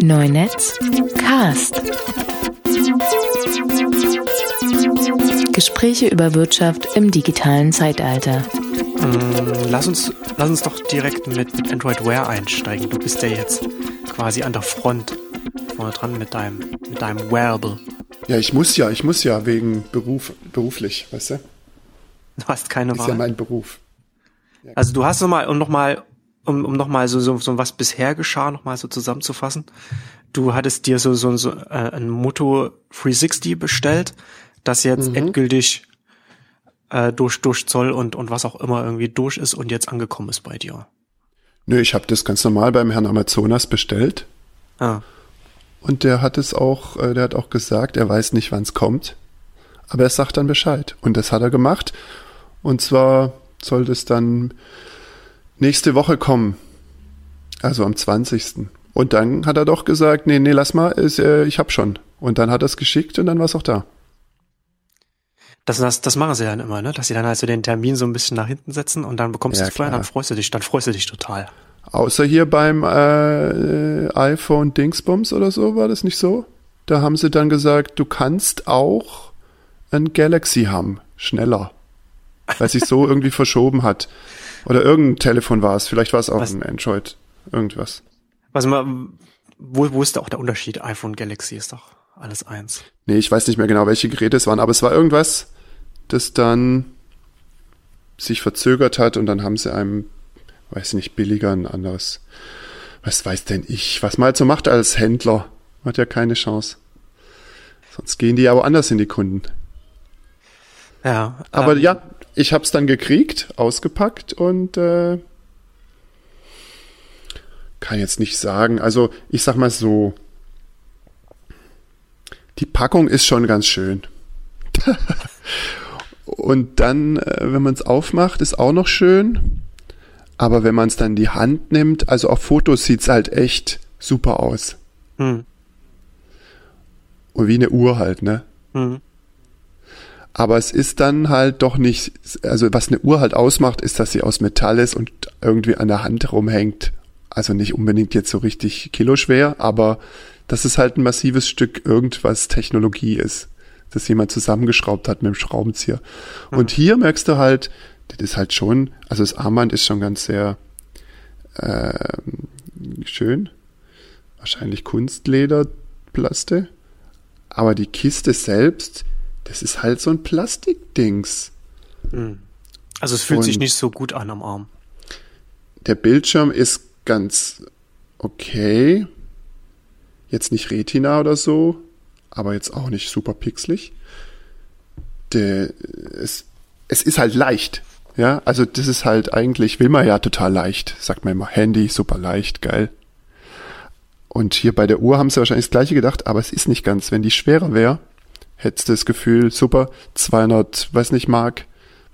Neunetz Cast. Gespräche über Wirtschaft im digitalen Zeitalter. Mm, Lass uns, lass uns doch direkt mit, mit Android Wear einsteigen. Du bist ja jetzt quasi an der Front vorne dran mit deinem, mit deinem Wearable. Ja, ich muss ja, ich muss ja wegen Beruf, beruflich, weißt du? Du hast keine Ist ja Wahl. mein Beruf. Also du hast nochmal, um nochmal, um, um nochmal so, so, so was bisher geschah, nochmal so zusammenzufassen. Du hattest dir so, so, so äh, ein Moto 360 bestellt, das jetzt Mhm. endgültig äh, durch, durch Zoll und, und was auch immer irgendwie durch ist und jetzt angekommen ist bei dir. Nö, ich habe das ganz normal beim Herrn Amazonas bestellt Ah, und der hat es auch, äh, der hat auch gesagt, er weiß nicht, wann es kommt, aber er sagt dann Bescheid und das hat er gemacht und zwar soll das dann nächste Woche kommen, also am 20. Und dann hat er doch gesagt, nee, nee, lass mal, ist, äh, ich hab schon. Und dann hat er es geschickt und dann war es auch da. Das, das, das machen sie dann immer, ne? Dass sie dann also den Termin so ein bisschen nach hinten setzen und dann bekommst Ja, du es vorher, dann klar. freust du dich, dann freust du dich total. Außer hier beim äh, iPhone Dingsbums oder so, war das nicht so? Da haben sie dann gesagt, du kannst auch ein Galaxy haben, schneller. Weil sich so irgendwie verschoben hat. Oder irgendein Telefon war es, vielleicht war es auch Was? ein Android, irgendwas. Was mal, wo, wo ist da auch der Unterschied? iPhone Galaxy ist doch alles eins. Nee, ich weiß nicht mehr genau, welche Geräte es waren, aber es war irgendwas, das dann sich verzögert hat und dann haben sie einem, weiß ich nicht, billiger ein anderes. Was weiß denn ich, was man halt so macht als Händler? Hat ja keine Chance. Sonst gehen die ja woanders in die Kunden. Ja. Aber ähm, ja, ich hab's dann gekriegt, ausgepackt und äh, kann jetzt nicht sagen. Also ich sag mal so, die Packung ist schon ganz schön. und dann, äh, wenn man es aufmacht, ist auch noch schön. Aber wenn man es dann in die Hand nimmt, also auf Fotos sieht's halt echt super aus. Hm, Und wie eine Uhr halt, ne? hm. Aber es ist dann halt doch nicht, also was eine Uhr halt ausmacht, ist, dass sie aus Metall ist und irgendwie an der Hand rumhängt. Also nicht unbedingt jetzt so richtig kiloschwer, aber dass es halt ein massives Stück irgendwas Technologie ist, das jemand zusammengeschraubt hat mit dem Schraubenzieher. Und hier merkst du halt, das ist halt schon, also das Armband ist schon ganz sehr ähm, schön. Wahrscheinlich Kunstlederplaste. Aber die Kiste selbst, das ist halt so ein Plastikdings. Also es fühlt sich Und- nicht so gut an am Arm. Der Bildschirm ist ganz okay. Jetzt nicht Retina oder so, aber jetzt auch nicht super pixelig. Der, es, es ist halt leicht. Ja, also das ist halt eigentlich, will man ja total leicht. Sagt man immer, Handy, super leicht, geil. Und hier bei der Uhr haben sie wahrscheinlich das gleiche gedacht, aber es ist nicht ganz. Wenn die schwerer wäre, hättest du das Gefühl, super, 200, weiß nicht, Mark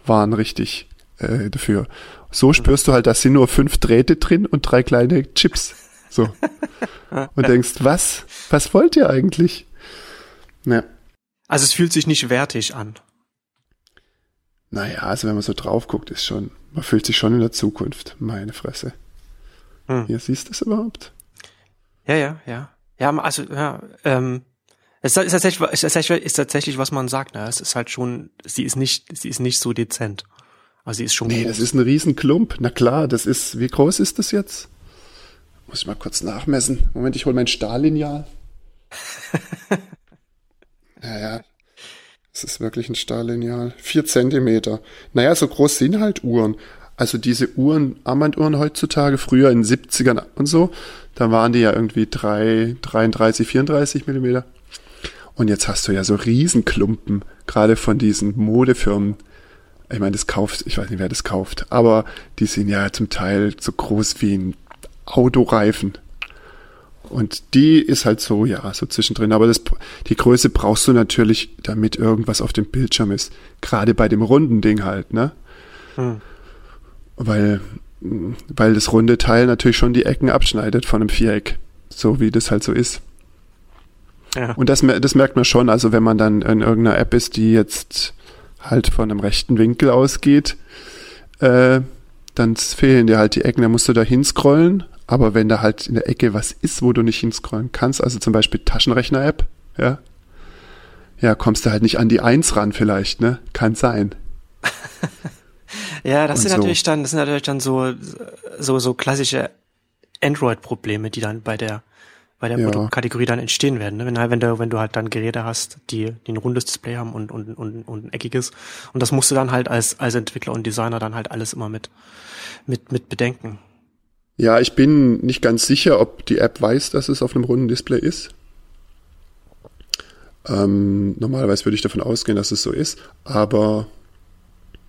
waren richtig äh, dafür. So spürst du halt, da sind nur fünf Drähte drin und drei kleine Chips. So. Und denkst, was? Was wollt ihr eigentlich? Ja. Also es fühlt sich nicht wertig an. Naja, also wenn man so drauf guckt, ist schon, man fühlt sich schon in der Zukunft. Meine Fresse. Hm. Hier siehst du es überhaupt? Ja, ja, ja. Ja, also, ja, ähm, es ist tatsächlich, ist tatsächlich, ist tatsächlich, was man sagt, ne? Es ist halt schon, sie ist nicht, sie ist nicht so dezent. Also sie ist schon Nee, groß. das ist ein Riesenklump. Na klar, das ist, wie groß ist das jetzt? Muss ich mal kurz nachmessen. Moment, ich hole mein Stahllineal. naja, das ist wirklich ein Stahllineal. Vier Zentimeter. Naja, so groß sind halt Uhren. Also diese Uhren, Armbanduhren heutzutage, früher in den 70ern und so, da waren die ja irgendwie drei, 33, 34 Millimeter. Und jetzt hast du ja so Riesenklumpen, gerade von diesen Modefirmen. Ich meine, das kauft, ich weiß nicht, wer das kauft, aber die sind ja zum Teil so groß wie ein Autoreifen. Und die ist halt so, ja, so zwischendrin. Aber das, die Größe brauchst du natürlich, damit irgendwas auf dem Bildschirm ist. Gerade bei dem runden Ding halt, ne? Hm. Weil, weil das runde Teil natürlich schon die Ecken abschneidet von einem Viereck. So wie das halt so ist. Ja. Und das, das merkt man schon, also wenn man dann in irgendeiner App ist, die jetzt halt von einem rechten Winkel ausgeht, äh, dann fehlen dir halt die Ecken, da musst du da hinscrollen, Aber wenn da halt in der Ecke was ist, wo du nicht hinscrollen kannst, also zum Beispiel Taschenrechner-App, ja, ja, kommst du halt nicht an die Eins ran vielleicht, ne? Kann sein. ja, das Und sind so. natürlich dann, das sind natürlich dann so, so, so klassische Android-Probleme, die dann bei der, bei der Ja. Produktkategorie dann entstehen werden. Ne? Wenn, halt, wenn du, wenn du halt dann Geräte hast, die, die ein rundes Display haben und, und, und, und ein eckiges. Und das musst du dann halt als, als Entwickler und Designer dann halt alles immer mit, mit, mit bedenken. Ja, ich bin nicht ganz sicher, ob die App weiß, dass es auf einem runden Display ist. Ähm, normalerweise würde ich davon ausgehen, dass es so ist, aber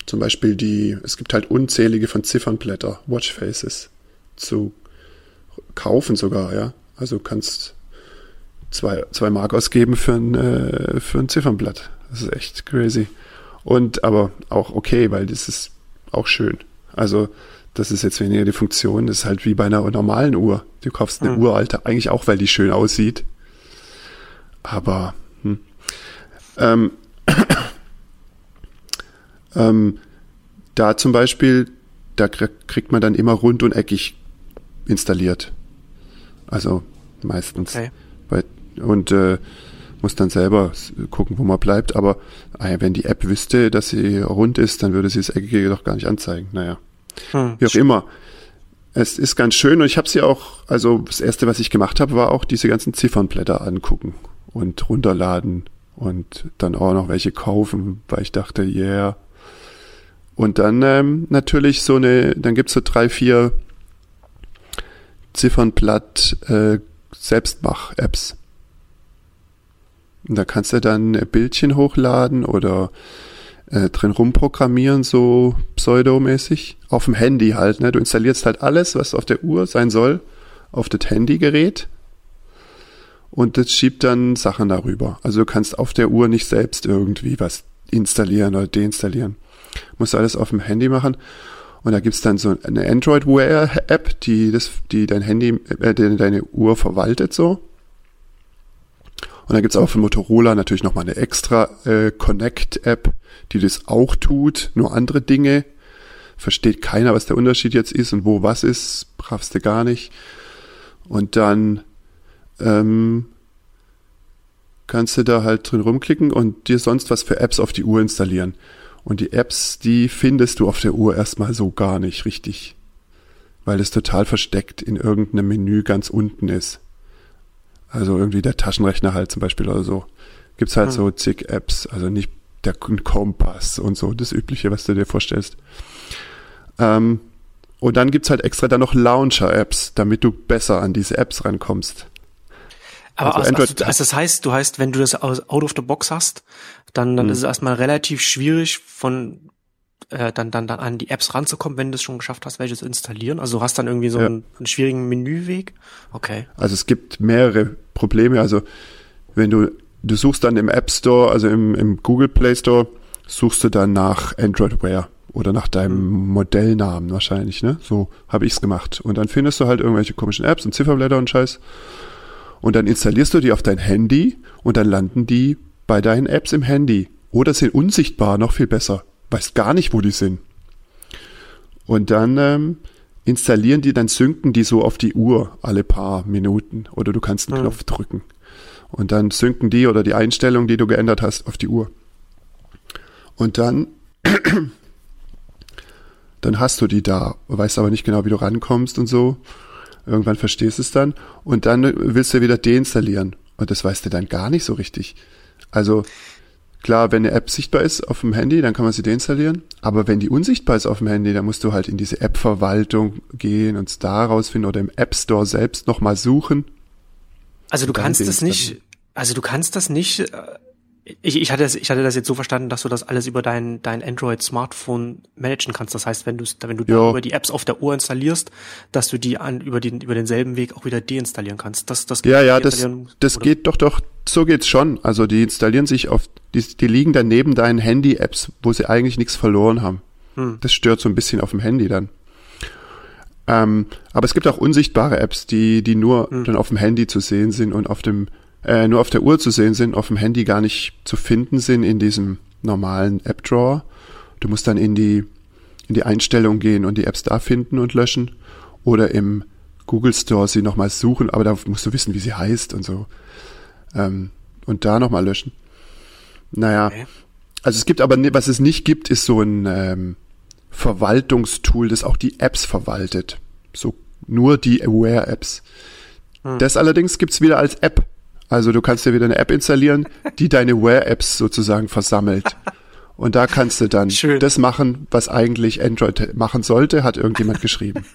zum Beispiel die, es gibt halt unzählige von Ziffernblätter, Watchfaces, zu kaufen sogar, ja. Also du kannst zwei, zwei Mark ausgeben für ein, äh, für ein Ziffernblatt. Das ist echt crazy. Und aber auch okay, weil das ist auch schön. Also das ist jetzt weniger die Funktion, das ist halt wie bei einer normalen Uhr. Du kaufst eine Hm. uralte, eigentlich auch, weil die schön aussieht. Aber hm. ähm, ähm, da zum Beispiel, da krie- kriegt man dann immer rund und eckig installiert. Also meistens. Okay. Bei, und äh, muss dann selber gucken, wo man bleibt. Aber äh, wenn die App wüsste, dass sie rund ist, dann würde sie das Eckige doch gar nicht anzeigen. Naja, Hm. wie auch immer. Es ist ganz schön und ich habe sie auch, also das erste, was ich gemacht habe, war auch diese ganzen Ziffernblätter angucken und runterladen und dann auch noch welche kaufen, weil ich dachte, yeah. Und dann ähm, natürlich so eine, dann gibt's so drei, vier Ziffernblatt äh, Selbstmach-Apps. Da kannst du dann Bildchen hochladen oder äh, drin rumprogrammieren, so pseudomäßig. Auf dem Handy halt, ne? Du installierst halt alles, was auf der Uhr sein soll, auf das Handygerät. Und das schiebt dann Sachen darüber. Also du kannst auf der Uhr nicht selbst irgendwie was installieren oder deinstallieren. Musst alles auf dem Handy machen. Und da gibt's dann so eine Android Wear App, die das, die dein Handy, äh, deine Uhr verwaltet so. Und dann gibt's auch für Motorola natürlich nochmal eine extra äh, Connect-App, die das auch tut, nur andere Dinge. Versteht keiner, was der Unterschied jetzt ist und wo was ist, brauchst du gar nicht. Und dann ähm, kannst du da halt drin rumklicken und dir sonst was für Apps auf die Uhr installieren. Und die Apps, die findest du auf der Uhr erstmal so gar nicht richtig. Weil es total versteckt in irgendeinem Menü ganz unten ist. Also irgendwie der Taschenrechner halt zum Beispiel oder so. Gibt's halt Hm. so zig Apps, also nicht der Kompass und so, das Übliche, was du dir vorstellst. Ähm, und dann gibt's halt extra dann noch Launcher-Apps, damit du besser an diese Apps rankommst. Aber Also also, Android- also, also das heißt, du heißt, wenn du das aus- out of the box hast, dann, dann Hm. ist es erstmal relativ schwierig von äh, dann, dann, dann an die Apps ranzukommen, wenn du es schon geschafft hast, welche zu installieren. Also du hast dann irgendwie so Ja. einen, einen schwierigen Menüweg. Okay. Also es gibt mehrere Probleme. Also wenn du, du suchst dann im App Store, also im, im Google Play Store, suchst du dann nach Android Wear oder nach deinem Modellnamen wahrscheinlich, ne? So habe ich's gemacht. Und dann findest du halt irgendwelche komischen Apps und Zifferblätter und Scheiß. Und dann installierst du die auf dein Handy und dann landen die bei deinen Apps im Handy. Oder sind unsichtbar, noch viel besser. Weißt gar nicht, wo die sind. Und dann ähm, installieren die, dann synken die so auf die Uhr alle paar Minuten. Oder du kannst einen Hm. Knopf drücken. Und dann synken die oder die Einstellung, die du geändert hast, auf die Uhr. Und dann, dann hast du die da, weißt aber nicht genau, wie du rankommst und so. Irgendwann verstehst du es dann. Und dann willst du wieder deinstallieren. Und das weißt du dann gar nicht so richtig. Also, klar, wenn eine App sichtbar ist auf dem Handy, dann kann man sie deinstallieren. Aber wenn die unsichtbar ist auf dem Handy, dann musst du halt in diese App-Verwaltung gehen und es da rausfinden oder im App Store selbst nochmal suchen. Also du Dann kannst das nicht, also du kannst das nicht, ich, ich, hatte das, ich hatte das jetzt so verstanden, dass du das alles über dein, dein Android-Smartphone managen kannst. Das heißt, wenn du wenn du Ja. über die Apps auf der Uhr installierst, dass du die an, über, den, über denselben Weg auch wieder deinstallieren kannst. Das, das Ja, ja, das, das oder- geht doch, doch, so geht's schon. Also die installieren sich auf, die, die liegen dann neben deinen Handy-Apps, wo sie eigentlich nichts verloren haben. Hm. Das stört so ein bisschen auf dem Handy dann. Ähm, aber es gibt auch unsichtbare Apps, die, die nur Hm. dann auf dem Handy zu sehen sind und auf dem, äh, nur auf der Uhr zu sehen sind, auf dem Handy gar nicht zu finden sind in diesem normalen App-Drawer. Du musst dann in die, in die Einstellung gehen und die Apps da finden und löschen. Oder im Google Store sie nochmal suchen, aber da musst du wissen, wie sie heißt und so. Ähm, und da nochmal löschen. Naja. Okay. Also es gibt aber, was es nicht gibt, ist so ein ähm, Verwaltungstool, das auch die Apps verwaltet. So nur die Aware-Apps. Hm. Das allerdings gibt's wieder als App. Also du kannst dir wieder eine App installieren, die deine Aware-Apps sozusagen versammelt. Und da kannst du dann Schön. das machen, was eigentlich Android machen sollte, hat irgendjemand geschrieben.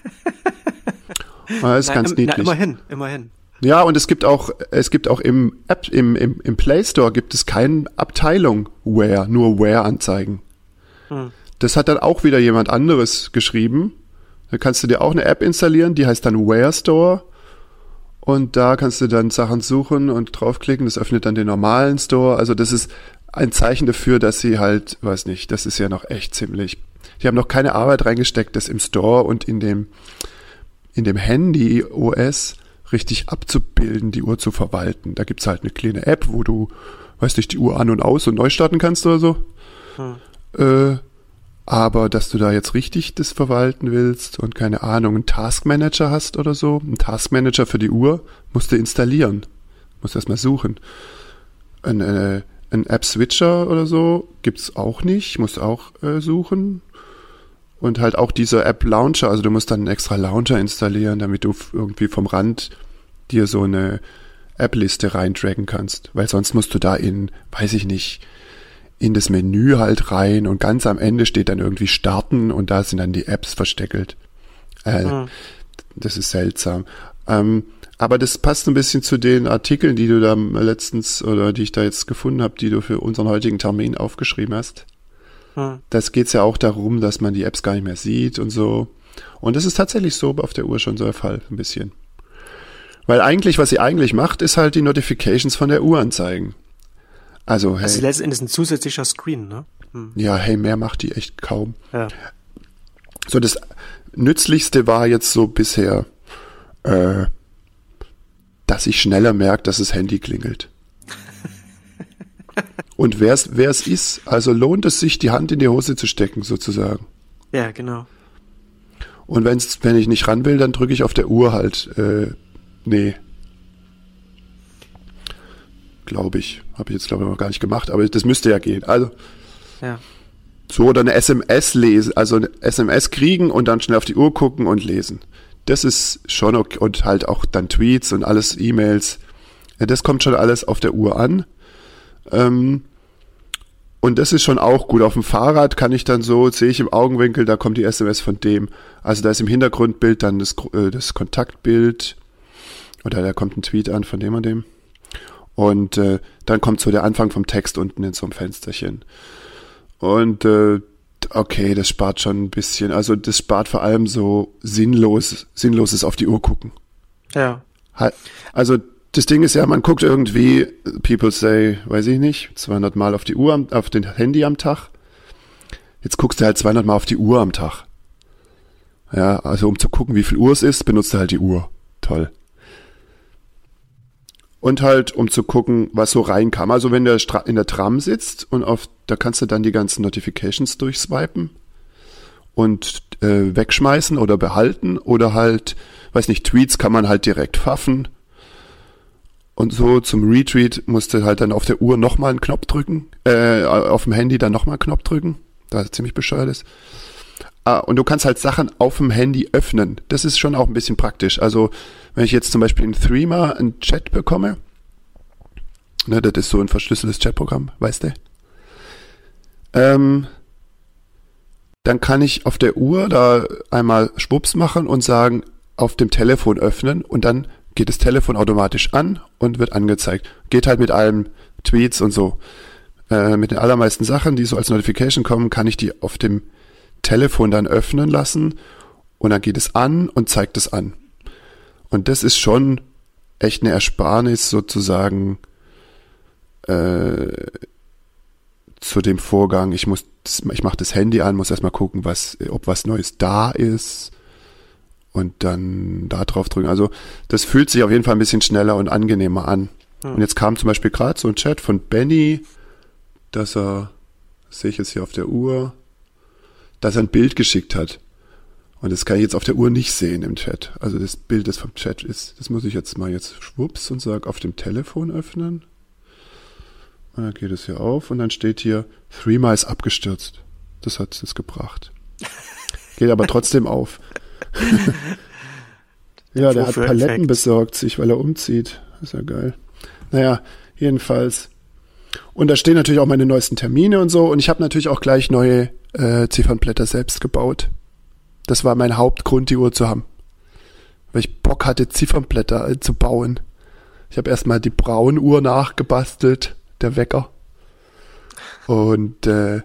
Das ist na, ganz niedlich. Na, immerhin, immerhin. Ja, und es gibt auch, es gibt auch im App, im, im, im Play Store gibt es keine Abteilung Where, nur Where-Anzeigen. Hm. Das hat dann auch wieder jemand anderes geschrieben. Da kannst du dir auch eine App installieren, die heißt dann Where Store. Und da kannst du dann Sachen suchen und draufklicken. Das öffnet dann den normalen Store. Also das ist ein Zeichen dafür, dass sie halt, weiß nicht, das ist ja noch echt ziemlich. Die haben noch keine Arbeit reingesteckt, das im Store und in dem, in dem Handy OS richtig abzubilden, die Uhr zu verwalten. Da gibt's halt eine kleine App, wo du, weiß nicht, die Uhr an und aus und neu starten kannst oder so. Hm. Äh, aber dass du da jetzt richtig das verwalten willst und keine Ahnung, einen Taskmanager hast oder so, einen Taskmanager für die Uhr, musst du installieren. Musst erstmal suchen. Ein, äh, ein App-Switcher oder so gibt's auch nicht, musst auch äh, suchen. Und halt auch dieser App-Launcher, also du musst dann einen extra Launcher installieren, damit du irgendwie vom Rand dir so eine App-Liste reintracken kannst. Weil sonst musst du da in, weiß ich nicht, in das Menü halt rein und ganz am Ende steht dann irgendwie Starten und da sind dann die Apps versteckelt. Äh, mhm. Das ist seltsam. Ähm, aber das passt ein bisschen zu den Artikeln, die du da letztens oder die ich da jetzt gefunden habe, die du für unseren heutigen Termin aufgeschrieben hast. Hm. Das geht's ja auch darum, dass man die Apps gar nicht mehr sieht und so. Und das ist tatsächlich so auf der Uhr schon so der Fall, ein bisschen. Weil eigentlich, was sie eigentlich macht, ist halt die Notifications von der Uhr anzeigen. Also, hey. Also letztendlich ist ein zusätzlicher Screen, ne? Hm. Ja, hey, mehr macht die echt kaum. Ja. So, das Nützlichste war jetzt so bisher, äh, dass ich schneller merke, dass das Handy klingelt. Und wer es wer es ist, also lohnt es sich, die Hand in die Hose zu stecken, sozusagen. Ja, genau. Und wenn's, wenn ich nicht ran will, dann drücke ich auf der Uhr halt, äh, nee. Glaube ich. Habe ich jetzt, glaube ich, noch gar nicht gemacht, aber das müsste ja gehen. Also. Ja. So, oder eine SMS lesen, also eine SMS kriegen und dann schnell auf die Uhr gucken und lesen das ist schon okay. Und halt auch dann Tweets und alles, E-Mails. Das kommt schon alles auf der Uhr an. Ähm, und das ist schon auch gut. Auf dem Fahrrad kann ich dann so, sehe ich im Augenwinkel, da kommt die SMS von dem. Also da ist im Hintergrundbild dann das, äh, das Kontaktbild. Oder da kommt ein Tweet an von dem und dem. Und äh, dann kommt so der Anfang vom Text unten in so einem Fensterchen. Und äh, okay, das spart schon ein bisschen. Also das spart vor allem so sinnlos, sinnloses auf die Uhr gucken. Ja. Also das Ding ist ja, man guckt irgendwie, people say, weiß ich nicht, 200 Mal auf die Uhr, auf den Handy am Tag. Jetzt guckst du halt 200 Mal auf die Uhr am Tag. Ja, also um zu gucken, wie viel Uhr es ist, benutzt du halt die Uhr. Toll und halt um zu gucken, was so reinkam. Also wenn du in der Tram sitzt und auf, da kannst du dann die ganzen Notifications durchswipen und äh, wegschmeißen oder behalten oder halt, weiß nicht, Tweets kann man halt direkt pfaffen. Und so zum Retweet musst du halt dann auf der Uhr nochmal einen Knopf drücken, äh, auf dem Handy dann nochmal einen Knopf drücken, da es ziemlich bescheuert ist. Ah, und du kannst halt Sachen auf dem Handy öffnen. Das ist schon auch ein bisschen praktisch. Also, wenn ich jetzt zum Beispiel in Threema einen Chat bekomme, ne, das ist so ein verschlüsseltes Chatprogramm, weißt du? Ähm, dann kann ich auf der Uhr da einmal Schwupps machen und sagen, auf dem Telefon öffnen und dann geht das Telefon automatisch an und wird angezeigt. Geht halt mit allen Tweets und so. Äh, mit den allermeisten Sachen, die so als Notification kommen, kann ich die auf dem Telefon dann öffnen lassen und dann geht es an und zeigt es an. Und das ist schon echt eine Ersparnis sozusagen äh, zu dem Vorgang. Ich muss, ich mache das Handy an, muss erstmal gucken, was, ob was Neues da ist und dann da drauf drücken. Also das fühlt sich auf jeden Fall ein bisschen schneller und angenehmer an. Hm. Und jetzt kam zum Beispiel gerade so ein Chat von Benny, dass er, sehe ich jetzt hier auf der Uhr, dass er ein Bild geschickt hat. Und das kann ich jetzt auf der Uhr nicht sehen im Chat. Also das Bild, das vom Chat ist, das muss ich jetzt mal jetzt schwupps und sag auf dem Telefon öffnen. Und dann geht es hier auf und dann steht hier, Three Miles abgestürzt. Das hat es gebracht. Geht aber trotzdem auf. ja, der hat Paletten besorgt sich, weil er umzieht. ist ja geil. Naja, jedenfalls. Und da stehen natürlich auch meine neuesten Termine und so. Und ich habe natürlich auch gleich neue äh, Ziffernblätter selbst gebaut. Das war mein Hauptgrund, die Uhr zu haben. Weil ich Bock hatte, Ziffernblätter äh, zu bauen. Ich habe erstmal die Braunuhr nachgebastelt, der Wecker. Und äh,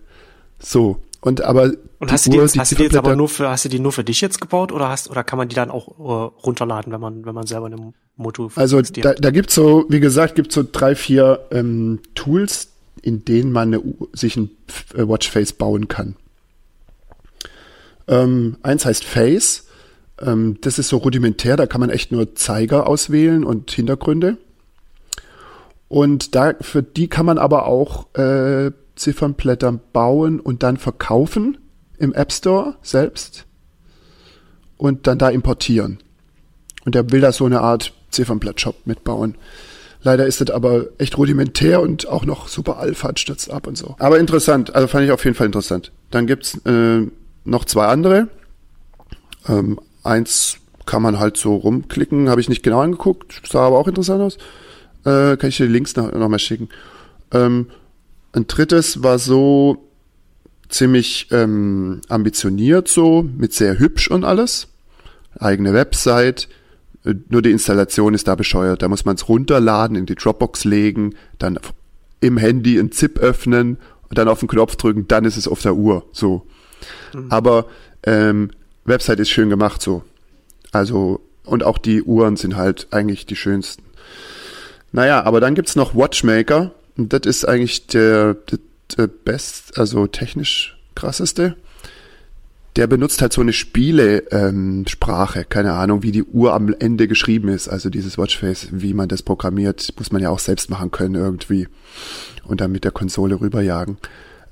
so. Und aber und hast du die, Uhr, jetzt, die hast du die jetzt aber nur für hast du die nur für dich jetzt gebaut oder hast oder kann man die dann auch uh, runterladen, wenn man wenn man selber eine Moto Also da, da gibt's so wie gesagt gibt's so drei vier ähm, Tools, in denen man eine, sich ein äh, Watchface bauen kann. Ähm, eins heißt Face. Ähm, das ist so rudimentär, da kann man echt nur Zeiger auswählen und Hintergründe. Und da, für die kann man aber auch äh, Ziffernblätter bauen und dann verkaufen im App Store selbst und dann da importieren. Und der will da so eine Art Ziffernblatt-Shop mitbauen. Leider ist das aber echt rudimentär und auch noch super Alpha stürzt ab und so. Aber interessant, also fand ich auf jeden Fall interessant. Dann gibt's äh, noch zwei andere. Ähm, eins kann man halt so rumklicken, habe ich nicht genau angeguckt, sah aber auch interessant aus. Äh, kann ich dir die Links noch, noch mal schicken. Ähm, ein drittes war so ziemlich ähm, ambitioniert so, mit sehr hübsch und alles. Eigene Website, äh, nur die Installation ist da bescheuert. Da muss man es runterladen, in die Dropbox legen, dann im Handy ein ZIP öffnen und dann auf den Knopf drücken, dann ist es auf der Uhr. So. Mhm. Aber ähm, Website ist schön gemacht so. Also, und auch die Uhren sind halt eigentlich die schönsten. Naja, aber dann gibt's noch Watchmaker. Und das ist eigentlich der, der, der best, also technisch krasseste. Der benutzt halt so eine Spiele-Sprache, ähm, keine Ahnung, wie die Uhr am Ende geschrieben ist, also dieses Watchface, wie man das programmiert, muss man ja auch selbst machen können irgendwie. Und dann mit der Konsole rüberjagen.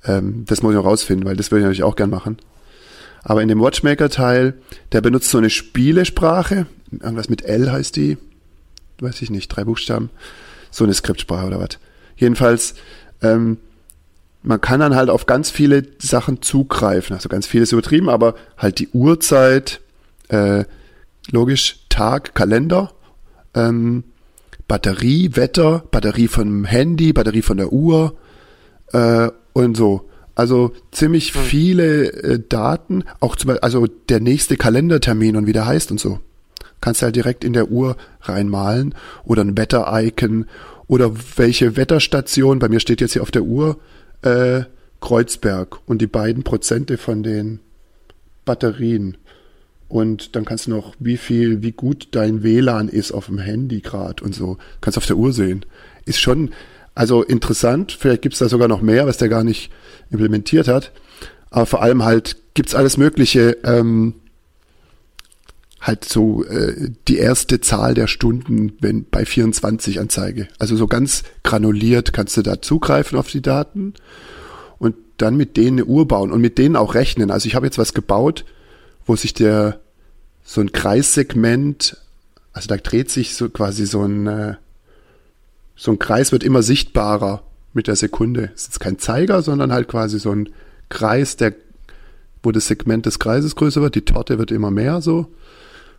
Ähm, das muss ich auch rausfinden, weil das würde ich natürlich auch gern machen. Aber in dem Watchmaker-Teil, der benutzt so eine Spielesprache, irgendwas mit L heißt die, weiß ich nicht, drei Buchstaben, so eine Skriptsprache oder was. Jedenfalls ähm, man kann dann halt auf ganz viele Sachen zugreifen. Also ganz vieles übertrieben, aber halt die Uhrzeit, äh, logisch Tag, Kalender, ähm, Batterie, Wetter, Batterie vom Handy, Batterie von der Uhr äh, und so. Also ziemlich hm. viele äh, Daten, auch zum Beispiel, also der nächste Kalendertermin und wie der heißt und so. Kannst du halt direkt in der Uhr reinmalen oder ein Wetter-Icon oder welche Wetterstation, bei mir steht jetzt hier auf der Uhr, äh, Kreuzberg und die beiden Prozente von den Batterien. Und dann kannst du noch, wie viel, wie gut dein WLAN ist auf dem Handy gerade und so. Kannst auf der Uhr sehen. Ist schon, also interessant. Vielleicht gibt's da sogar noch mehr, was der gar nicht implementiert hat. Aber vor allem halt gibt's alles Mögliche. Ähm, halt so äh, die erste Zahl der Stunden, wenn bei 24 Anzeige. Also so ganz granuliert kannst du da zugreifen auf die Daten und dann mit denen eine Uhr bauen und mit denen auch rechnen. Also ich habe jetzt was gebaut, wo sich der so ein Kreissegment, also da dreht sich so quasi so ein äh, so ein Kreis wird immer sichtbarer mit der Sekunde. Das ist jetzt kein Zeiger, sondern halt quasi so ein Kreis, der wo das Segment des Kreises größer wird, die Torte wird immer mehr so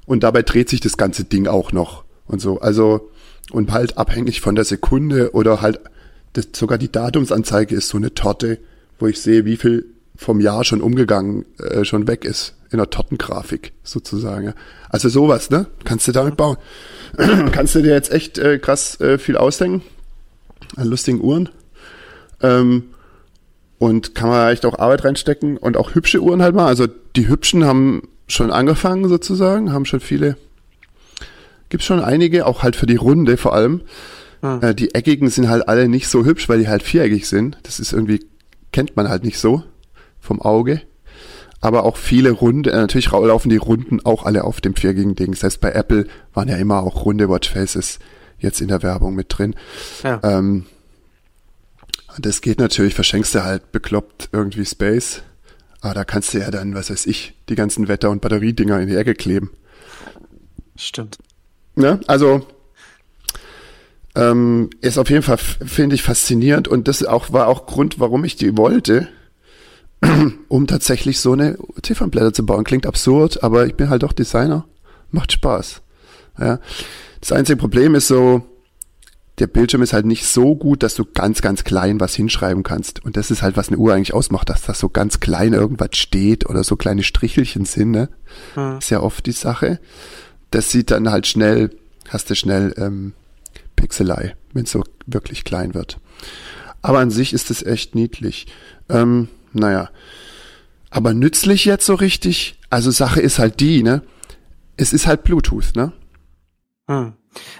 und dabei dreht sich das ganze Ding auch noch und so. Also, und halt abhängig von der Sekunde oder halt, das, sogar die Datumsanzeige ist so eine Torte, wo ich sehe, wie viel vom Jahr schon umgegangen, äh, schon weg ist. In der Tortengrafik sozusagen. Also sowas, ne? Kannst du damit bauen. Kannst du dir jetzt echt äh, krass äh, viel ausdenken an lustigen Uhren. Ähm, und kann man echt auch Arbeit reinstecken und auch hübsche Uhren halt mal. Also die hübschen haben schon angefangen sozusagen, haben schon viele, gibt schon einige, auch halt für die Runde vor allem. Hm. Äh, die eckigen sind halt alle nicht so hübsch, weil die halt viereckig sind. Das ist irgendwie, kennt man halt nicht so vom Auge. Aber auch viele runde, äh, natürlich laufen die Runden auch alle auf dem viereckigen Ding. Das heißt, bei Apple waren ja immer auch runde Watchfaces jetzt in der Werbung mit drin. Ja. Ähm, das geht natürlich, verschenkst du halt bekloppt irgendwie Space. Aber da kannst du ja dann, was weiß ich, die ganzen Wetter- und Batteriedinger in die Ecke kleben. Stimmt. Ne? Also ähm, ist auf jeden Fall, finde ich, faszinierend und das auch, war auch Grund, warum ich die wollte, um tatsächlich so eine Ziffernblätter zu bauen. Klingt absurd, aber ich bin halt doch Designer. Macht Spaß. Ja. Das einzige Problem ist so, der Bildschirm ist halt nicht so gut, dass du ganz, ganz klein was hinschreiben kannst. Und das ist halt, was eine Uhr eigentlich ausmacht, dass das so ganz klein irgendwas steht oder so kleine Strichelchen sind. Ne? Hm. Ist ja oft die Sache. Das sieht dann halt schnell, hast du schnell ähm, Pixelei, wenn es so wirklich klein wird. Aber an sich ist es echt niedlich. Ähm, naja. Aber nützlich jetzt so richtig? Also Sache ist halt die, ne? Es ist halt Bluetooth, ne? Hm.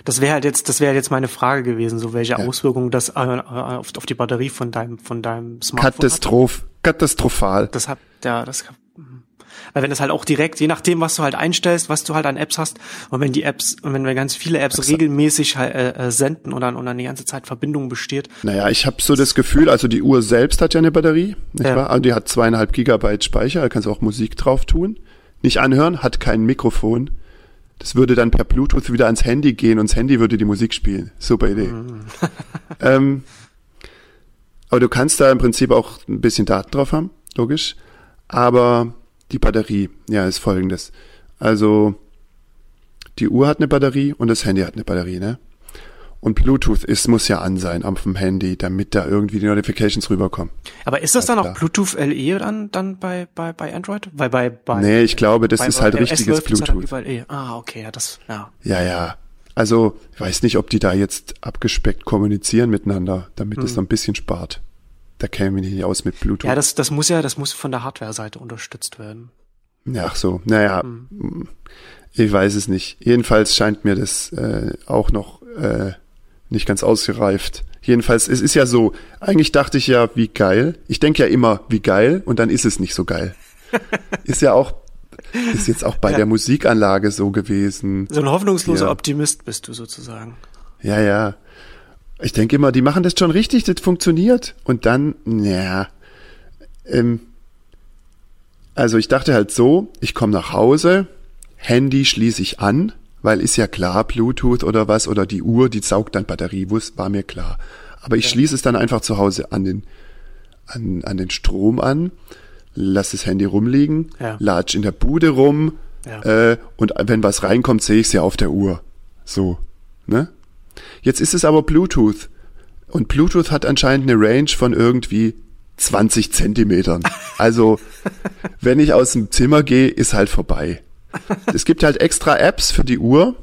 Das wäre halt jetzt, das wäre jetzt meine Frage gewesen, so welche ja. Auswirkungen das äh, auf, auf, die Batterie von deinem, von deinem Smartphone Katastroph, hat. Katastrophal. Das hat, ja, das weil wenn das halt auch direkt, je nachdem, was du halt einstellst, was du halt an Apps hast, und wenn die Apps, und wenn wir ganz viele Apps Exakt. regelmäßig äh, äh, senden und dann, und dann die ganze Zeit Verbindung besteht. Naja, ich habe so das Gefühl, also die Uhr selbst hat ja eine Batterie, nicht ja. wahr? Also die hat zweieinhalb Gigabyte Speicher, da kannst du auch Musik drauf tun. Nicht anhören, hat kein Mikrofon. Das würde dann per Bluetooth wieder ans Handy gehen und das Handy würde die Musik spielen. Super Idee. Mhm. ähm, aber du kannst da im Prinzip auch ein bisschen Daten drauf haben, logisch. Aber die Batterie, ja, ist folgendes. Also, die Uhr hat eine Batterie und das Handy hat eine Batterie, ne? Und Bluetooth ist, muss ja an sein auf dem Handy, damit da irgendwie die Notifications rüberkommen. Aber ist das dann auch Bluetooth LE dann, dann bei, bei, bei Android? Weil bei, bei, nee, ich glaube, das bei, ist halt richtiges Bluetooth. E. Ah, okay, ja, das, ja. Ja, ja. Also, ich weiß nicht, ob die da jetzt abgespeckt kommunizieren miteinander, damit es hm. so ein bisschen spart. Da käme ich nicht aus mit Bluetooth. Ja, das, das muss ja, das muss von der Hardware-Seite unterstützt werden. Ja, ach so. Naja, hm. ich weiß es nicht. Jedenfalls scheint mir das äh, auch noch äh, nicht ganz ausgereift. Jedenfalls, es ist ja so, eigentlich dachte ich ja, wie geil. Ich denke ja immer, wie geil, und dann ist es nicht so geil. ist ja auch, ist jetzt auch bei ja. der Musikanlage so gewesen. So ein hoffnungsloser ja. Optimist bist du sozusagen. Ja, ja. Ich denke immer, die machen das schon richtig, das funktioniert. Und dann, ja, ähm, also ich dachte halt so, ich komme nach Hause, Handy schließe ich an, weil ist ja klar, Bluetooth oder was, oder die Uhr, die saugt dann Batterie, war mir klar. Aber ich ja. schließe es dann einfach zu Hause an den, an, an den Strom an, lass das Handy rumliegen, ja. latsch in der Bude rum, ja. äh, und wenn was reinkommt, sehe ich es ja auf der Uhr. So, ne? Jetzt ist es aber Bluetooth. Und Bluetooth hat anscheinend eine Range von irgendwie 20 Zentimetern. Also, wenn ich aus dem Zimmer gehe, ist halt vorbei. Es gibt halt extra Apps für die Uhr,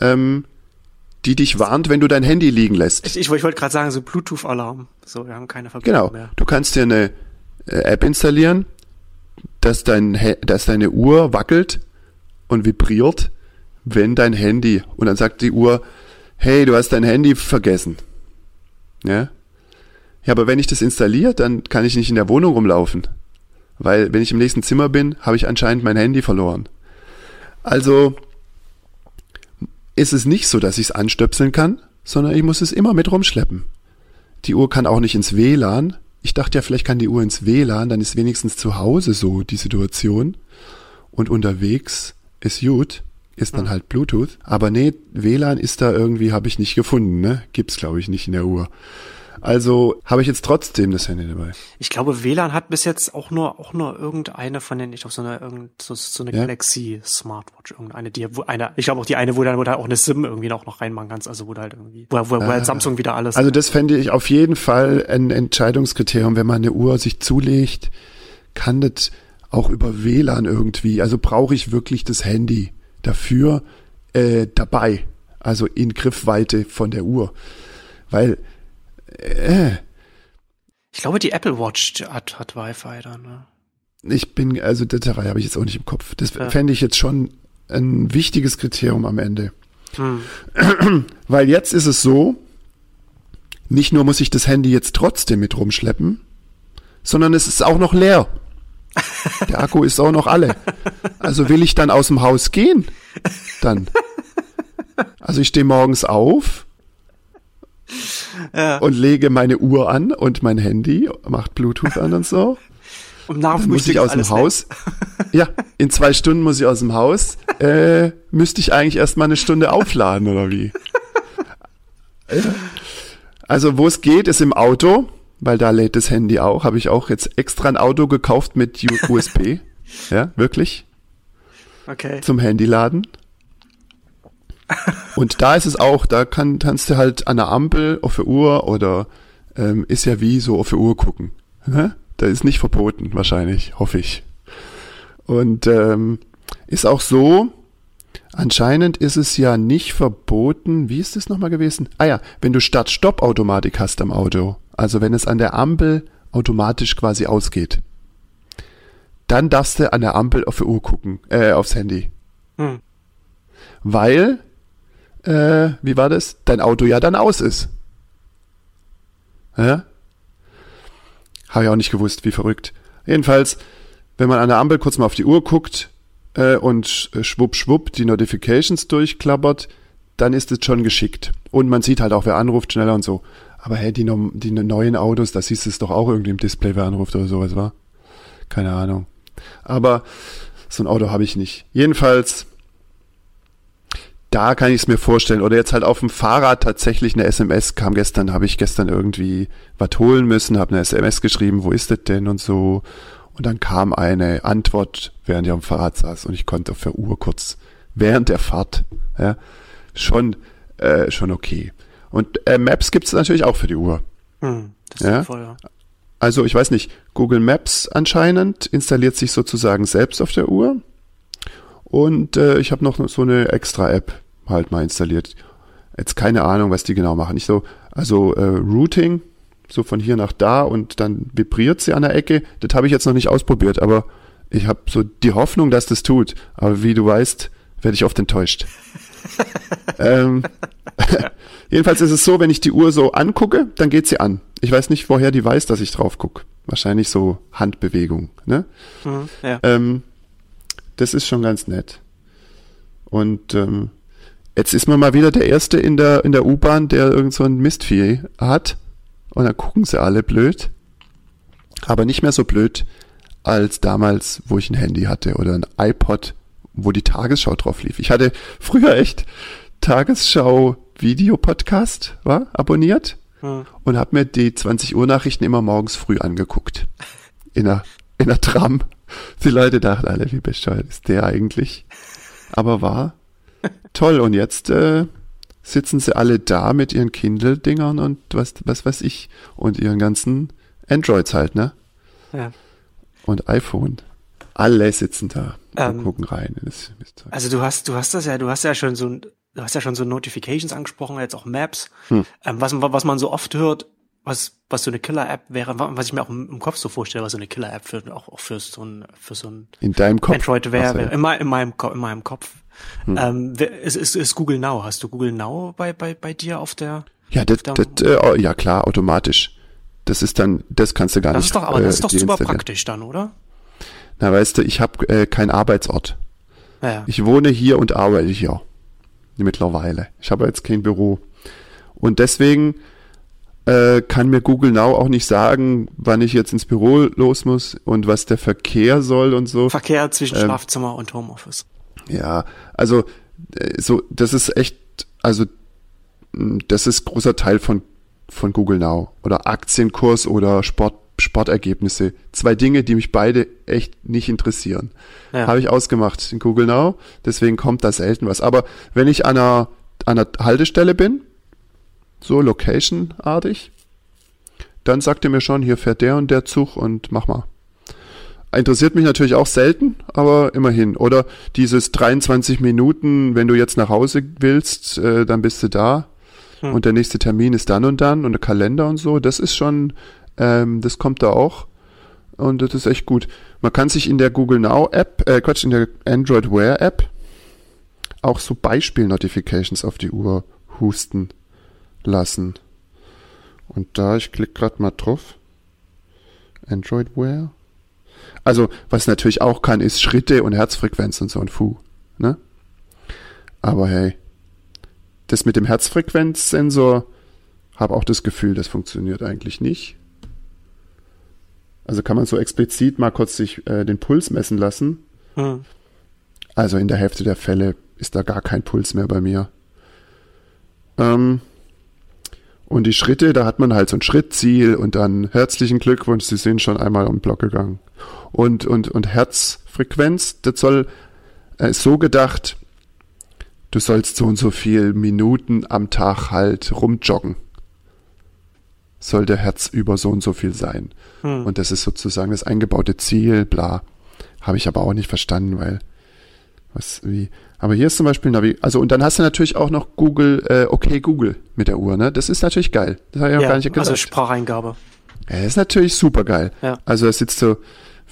ähm, die dich warnt, wenn du dein Handy liegen lässt. Ich, ich, ich wollte gerade sagen, so Bluetooth-Alarm. So, wir haben keine Verbindung genau. mehr. Du kannst dir eine äh, App installieren, dass, dein, dass deine Uhr wackelt und vibriert, wenn dein Handy, und dann sagt die Uhr, hey, du hast dein Handy vergessen. Ja? Ja, aber wenn ich das installiere, dann kann ich nicht in der Wohnung rumlaufen. Weil wenn ich im nächsten Zimmer bin, habe ich anscheinend mein Handy verloren. Also ist es nicht so, dass ich es anstöpseln kann, sondern ich muss es immer mit rumschleppen. Die Uhr kann auch nicht ins WLAN. Ich dachte ja, vielleicht kann die Uhr ins WLAN, dann ist wenigstens zu Hause so die Situation. Und unterwegs ist gut ist dann halt Bluetooth. Aber nee, WLAN ist da irgendwie, habe ich nicht gefunden, ne? Gibt's, glaube ich, nicht in der Uhr. Also habe ich jetzt trotzdem das Handy dabei. Ich glaube, WLAN hat bis jetzt auch nur auch nur irgendeine von den, ich glaube so eine irgend, so, so eine ja. Galaxy Smartwatch, irgendeine, die wo eine, ich glaube auch die eine, wo dann wo halt auch eine SIM irgendwie auch noch reinmachen kannst, also wo du halt irgendwie, wo, wo, wo halt ah. Samsung wieder alles. Also das fände ich auf jeden Fall ein Entscheidungskriterium, wenn man eine Uhr sich zulegt, kann das auch über WLAN irgendwie. Also brauche ich wirklich das Handy dafür äh, dabei, also in Griffweite von der Uhr, weil äh, ich glaube, die Apple Watch hat, hat Wi-Fi dann. Ne? Ich bin, also Datei habe ich jetzt auch nicht im Kopf. Das ja. fände ich jetzt schon ein wichtiges Kriterium am Ende. Hm. Weil jetzt ist es so, nicht nur muss ich das Handy jetzt trotzdem mit rumschleppen, sondern es ist auch noch leer. Der Akku ist auch noch alle. Also will ich dann aus dem Haus gehen? Dann. Also ich stehe morgens auf ja. und lege meine Uhr an und mein Handy, macht Bluetooth an und so. Und nach dem muss ich aus dem Haus. Ja, in zwei Stunden muss ich aus dem Haus. Äh, müsste ich eigentlich erst mal eine Stunde aufladen oder wie? Also wo es geht, ist im Auto, weil da lädt das Handy auch. Habe ich auch jetzt extra ein Auto gekauft mit USB. Ja, wirklich. Okay. Zum Handyladen. Und da ist es auch, da kann, kannst du halt an der Ampel auf der Uhr oder ähm, ist ja wie so auf der Uhr gucken. Ne? Da ist nicht verboten, wahrscheinlich, hoffe ich. Und ähm, ist auch so, anscheinend ist es ja nicht verboten, wie ist das nochmal gewesen? Ah ja, wenn du Start-Stopp-Automatik hast am Auto, also wenn es an der Ampel automatisch quasi ausgeht, dann darfst du an der Ampel auf die Uhr gucken, äh, aufs Handy. Hm. Weil, äh, wie war das? Dein Auto ja dann aus ist. Ja? Habe ich auch nicht gewusst, wie verrückt. Jedenfalls, wenn man an der Ampel kurz mal auf die Uhr guckt äh, und äh, schwupp, schwupp die Notifications durchklappert, dann ist es schon geschickt. Und man sieht halt auch, wer anruft, schneller und so. Aber hey, die, die neuen Autos, da siehst du es doch auch irgendwie im Display, wer anruft oder sowas, war? Keine Ahnung. Aber so ein Auto habe ich nicht. Jedenfalls, da kann ich es mir vorstellen. Oder jetzt halt auf dem Fahrrad tatsächlich eine SMS kam gestern, habe ich gestern irgendwie was holen müssen, habe eine SMS geschrieben, wo ist das denn und so. Und dann kam eine Antwort, während ich am Fahrrad saß und ich konnte auf der Uhr kurz während der Fahrt, ja, schon, äh, schon okay. Und äh, Maps gibt es natürlich auch für die Uhr. Hm, Ja? voll, ja. Also ich weiß nicht, Google Maps anscheinend installiert sich sozusagen selbst auf der Uhr. Und äh, ich habe noch so eine extra App halt mal installiert. Jetzt keine Ahnung, was die genau machen. Ich so, also äh, Routing, so von hier nach da und dann vibriert sie an der Ecke. Das habe ich jetzt noch nicht ausprobiert, aber ich habe so die Hoffnung, dass das tut. Aber wie du weißt, werde ich oft enttäuscht. ähm, jedenfalls ist es so, wenn ich die Uhr so angucke, dann geht sie an. Ich weiß nicht, woher die weiß, dass ich drauf gucke. Wahrscheinlich so Handbewegung. Ne? Mhm, ja. Ähm, das ist schon ganz nett. Und ähm, jetzt ist man mal wieder der Erste in der, in der U-Bahn, der irgend so ein Mistvieh hat. Und dann gucken sie alle blöd. Aber nicht mehr so blöd als damals, wo ich ein Handy hatte oder ein iPod, wo die Tagesschau drauf lief. Ich hatte früher echt Tagesschau Videopodcast, war abonniert Hm. und habe mir die 20 Uhr Nachrichten immer morgens früh angeguckt. In der, in der Tram. Die Leute dachten alle, wie bescheuert ist der eigentlich? Aber war toll. Und jetzt äh, sitzen sie alle da mit ihren Kindle-Dingern und was, was weiß ich. Und ihren ganzen Androids halt, ne? ja. Und iPhone. Alle sitzen da und Ähm, gucken rein. Also du hast, du hast das ja, du hast ja schon so, ein- du hast ja schon so Notifications angesprochen, jetzt auch Maps. Hm. Ähm, was, was man so oft hört, was, was so eine Killer-App wäre, wa- was ich mir auch im, im Kopf so vorstelle, was so eine Killer-App für, auch, auch für so ein, für so ein in deinem Kopf. Android wäre, wäre immer in meinem, Ko- in meinem Kopf. Hm. Ähm, ist, ist, ist Google Now? Hast du Google Now bei, bei, bei dir auf der? Ja, das, Da- das, äh, ja klar, automatisch. Das ist dann, das kannst du gar Das nicht. ist doch, aber das ist doch äh, super praktisch dann, oder? Na, weißt du, ich habe äh, keinen Arbeitsort. Ja, ja. Ich wohne hier und arbeite hier. Mittlerweile. Ich habe jetzt kein Büro. Und deswegen äh, kann mir Google Now auch nicht sagen, wann ich jetzt ins Büro los muss und was der Verkehr soll und so. Verkehr zwischen Ähm, Schlafzimmer und Homeoffice. Ja, also äh, so, das ist echt, also mh, das ist großer Teil von von Google Now oder Aktienkurs oder Sport Sportergebnisse. Zwei Dinge, die mich beide echt nicht interessieren. Ja. Habe ich ausgemacht in Google Now, deswegen kommt da selten was. Aber wenn ich an einer, an einer Haltestelle bin, so Location-artig, dann sagt er mir schon, hier fährt der und der Zug und mach mal. Interessiert mich natürlich auch selten, aber immerhin. Oder dieses 23 Minuten, wenn du jetzt nach Hause willst, äh, dann bist du da. Hm. Und der nächste Termin ist dann und dann und der Kalender und so. Das ist schon, ähm, das kommt da auch. Und das ist echt gut. Man kann sich in der Google Now App, äh, Quatsch, in der Android Wear App auch so Beispiel-Notifications auf die Uhr husten lassen. Und da, ich klicke gerade mal drauf. Android Wear. Also, was natürlich auch kann, ist Schritte und Herzfrequenz und so ein Fu. Ne? Aber hey, das mit dem Herzfrequenzsensor habe auch das Gefühl, das funktioniert eigentlich nicht. Also kann man so explizit mal kurz sich äh, den Puls messen lassen. Hm. Also in der Hälfte der Fälle ist da gar kein Puls mehr bei mir. Ähm, und die Schritte, da hat man halt so ein Schrittziel und dann herzlichen Glückwunsch, Sie sind schon einmal um den Block gegangen. Und, und, und Herzfrequenz, das soll, äh, ist so gedacht, du sollst so und so viel Minuten am Tag halt rumjoggen. Soll der Herz über so und so viel sein. Hm. Und das ist sozusagen das eingebaute Ziel, bla. Habe ich aber auch nicht verstanden, weil was wie. Aber hier ist zum Beispiel Navi. Also und dann hast du natürlich auch noch Google, äh, okay Google mit der Uhr, ne? Das ist natürlich geil. Das habe ich noch gar nicht gesagt. also Spracheingabe. Ja, das ist natürlich super geil. Ja. Also da sitzt du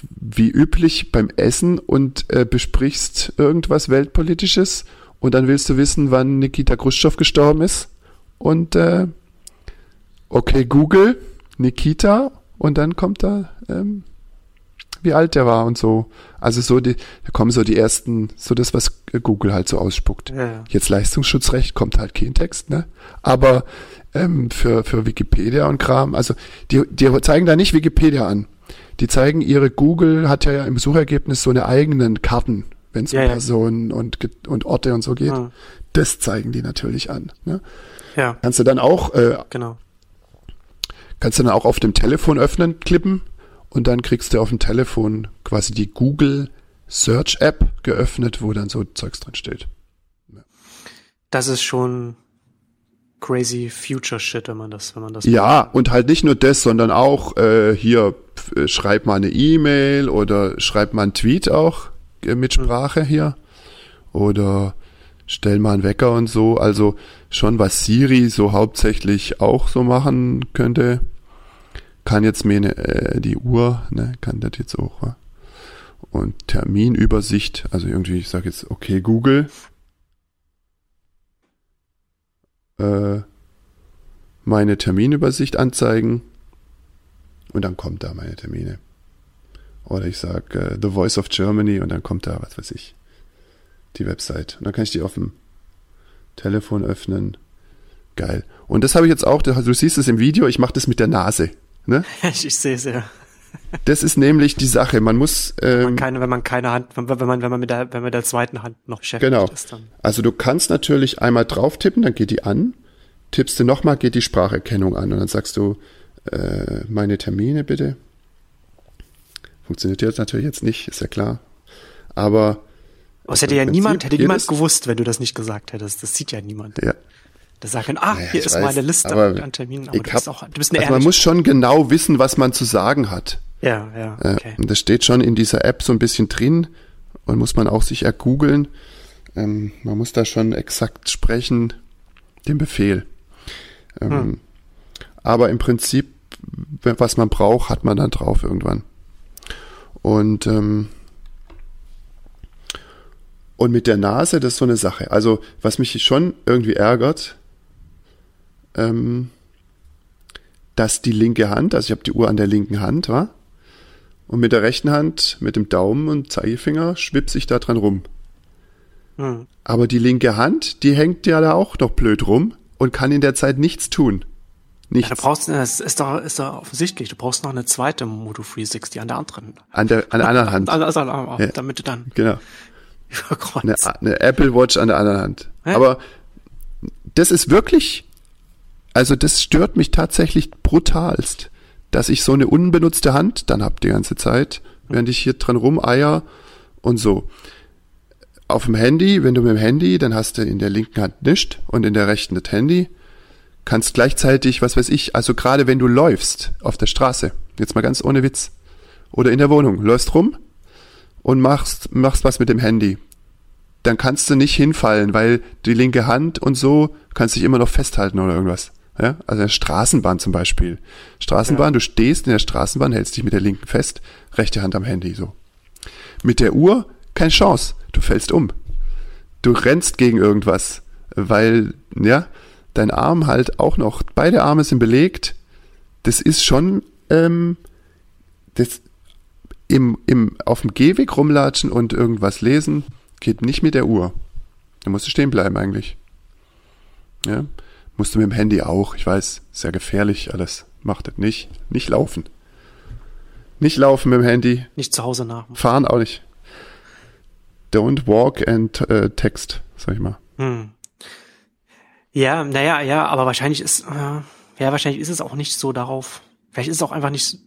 wie üblich beim Essen und äh, besprichst irgendwas Weltpolitisches und dann willst du wissen, wann Nikita Khrushchev gestorben ist. Und äh, okay, Google, Nikita und dann kommt da, ähm, wie alt der war und so. Also so die, da kommen so die ersten, so das, was Google halt so ausspuckt. Ja, ja. Jetzt Leistungsschutzrecht kommt halt kein Text, ne? Aber ähm, für, für Wikipedia und Kram, also die, die zeigen da nicht Wikipedia an. Die zeigen ihre Google hat ja im Suchergebnis so eine eigenen Karten, wenn es Ja, um. Personen und, und Orte und so geht. Hm. Das zeigen die natürlich an. Ne? Ja, Kannst du dann auch, äh, genau. kannst du dann auch auf dem Telefon öffnen, klippen und dann kriegst du auf dem Telefon quasi die Google Search App geöffnet, wo dann so Zeugs drin steht. Das ist schon crazy future shit, wenn man das, wenn man das. Ja, und halt nicht nur das, sondern auch äh, hier äh, schreib mal eine E-Mail oder schreib mal einen Tweet auch äh, mit Sprache hier oder stell mal einen Wecker und so. Also schon was Siri so hauptsächlich auch so machen könnte, kann jetzt mir äh, die Uhr, ne, kann das jetzt auch. wa? Und Terminübersicht, also irgendwie, ich sage jetzt, okay, Google. Äh, meine Terminübersicht anzeigen und dann kommt da meine Termine. Oder ich sage äh, The Voice of Germany und dann kommt da, was weiß ich, die Website. Und dann kann ich die auf dem Telefon öffnen. Geil. Und das habe ich jetzt auch, du siehst es im Video, ich mache das mit der Nase. Ne? ich, sehe es ja. Das ist nämlich die Sache. Man muss Wenn man ähm, keine, wenn man keine Hand, wenn, man, wenn man mit der, wenn man mit der zweiten Hand noch beschäftigt Genau. ist, dann. Also du kannst natürlich einmal drauf tippen, dann geht die an. Tippst du nochmal, geht die Spracherkennung an und dann sagst du, äh, meine Termine bitte. Funktioniert jetzt natürlich jetzt nicht, ist ja klar. Aber Das hätte ja niemand, hätte niemand gewusst, wenn du das nicht gesagt hättest. Das sieht ja niemand. ja, Das sagen, ah, Naja, hier ich ist weiß, meine Liste an Terminen. Aber ich du hab, bist auch, du bist eine also man muss schon genau wissen, was man zu sagen hat. Ja, ja, Äh, okay. und das steht schon in dieser App so ein bisschen drin und muss man auch sich ergoogeln. Ähm, man muss da schon exakt sprechen, den Befehl. Ähm, Hm. Aber im Prinzip, was man braucht, hat man dann drauf irgendwann. Und, ähm, und mit der Nase, das ist so eine Sache. Also, was mich schon irgendwie ärgert, ähm, dass die linke Hand, also ich habe die Uhr an der linken Hand, wa? Und mit der rechten Hand, mit dem Daumen und Zeigefinger, schwipse ich da dran rum. Hm. Aber die linke Hand, die hängt ja da auch noch blöd rum und kann in der Zeit nichts tun. Ja, Nichts. du brauchst, das ist doch, ist doch offensichtlich, du brauchst noch eine zweite Moto 360 an der anderen. an, der, an der anderen Hand. Also, also, Ja. damit du dann Genau. Eine, eine Apple Watch an der anderen Hand. Ja. Aber das ist wirklich, also das stört mich tatsächlich brutalst, dass ich so eine unbenutzte Hand dann hab die ganze Zeit, während ich hier dran rumeier und so. Auf dem Handy, wenn du mit dem Handy, dann hast du in der linken Hand nichts und in der rechten das Handy, kannst gleichzeitig, was weiß ich, also gerade wenn du läufst auf der Straße, jetzt mal ganz ohne Witz, oder in der Wohnung, läufst rum und machst, machst was mit dem Handy dann kannst du nicht hinfallen, weil die linke Hand und so kannst dich immer noch festhalten oder irgendwas. Ja? Also in der Straßenbahn zum Beispiel. Straßenbahn, Ja. du stehst in der Straßenbahn, hältst dich mit der linken fest, rechte Hand am Handy so. Mit der Uhr keine Chance, du fällst um. Du rennst gegen irgendwas, weil ja, dein Arm halt auch noch, beide Arme sind belegt. Das ist schon ähm, das im, im, auf dem Gehweg rumlatschen und irgendwas lesen, geht nicht mit der Uhr. Da musst du stehen bleiben eigentlich. Ja. Musst du mit dem Handy auch. Ich weiß, sehr gefährlich alles. Macht das nicht. Nicht laufen. Nicht laufen mit dem Handy. Nicht zu Hause nach. Fahren auch nicht. Don't walk and äh, text, sag ich mal. Hm. Ja, naja, ja, aber wahrscheinlich ist, äh, ja, wahrscheinlich ist es auch nicht so darauf. Vielleicht ist es auch einfach nicht.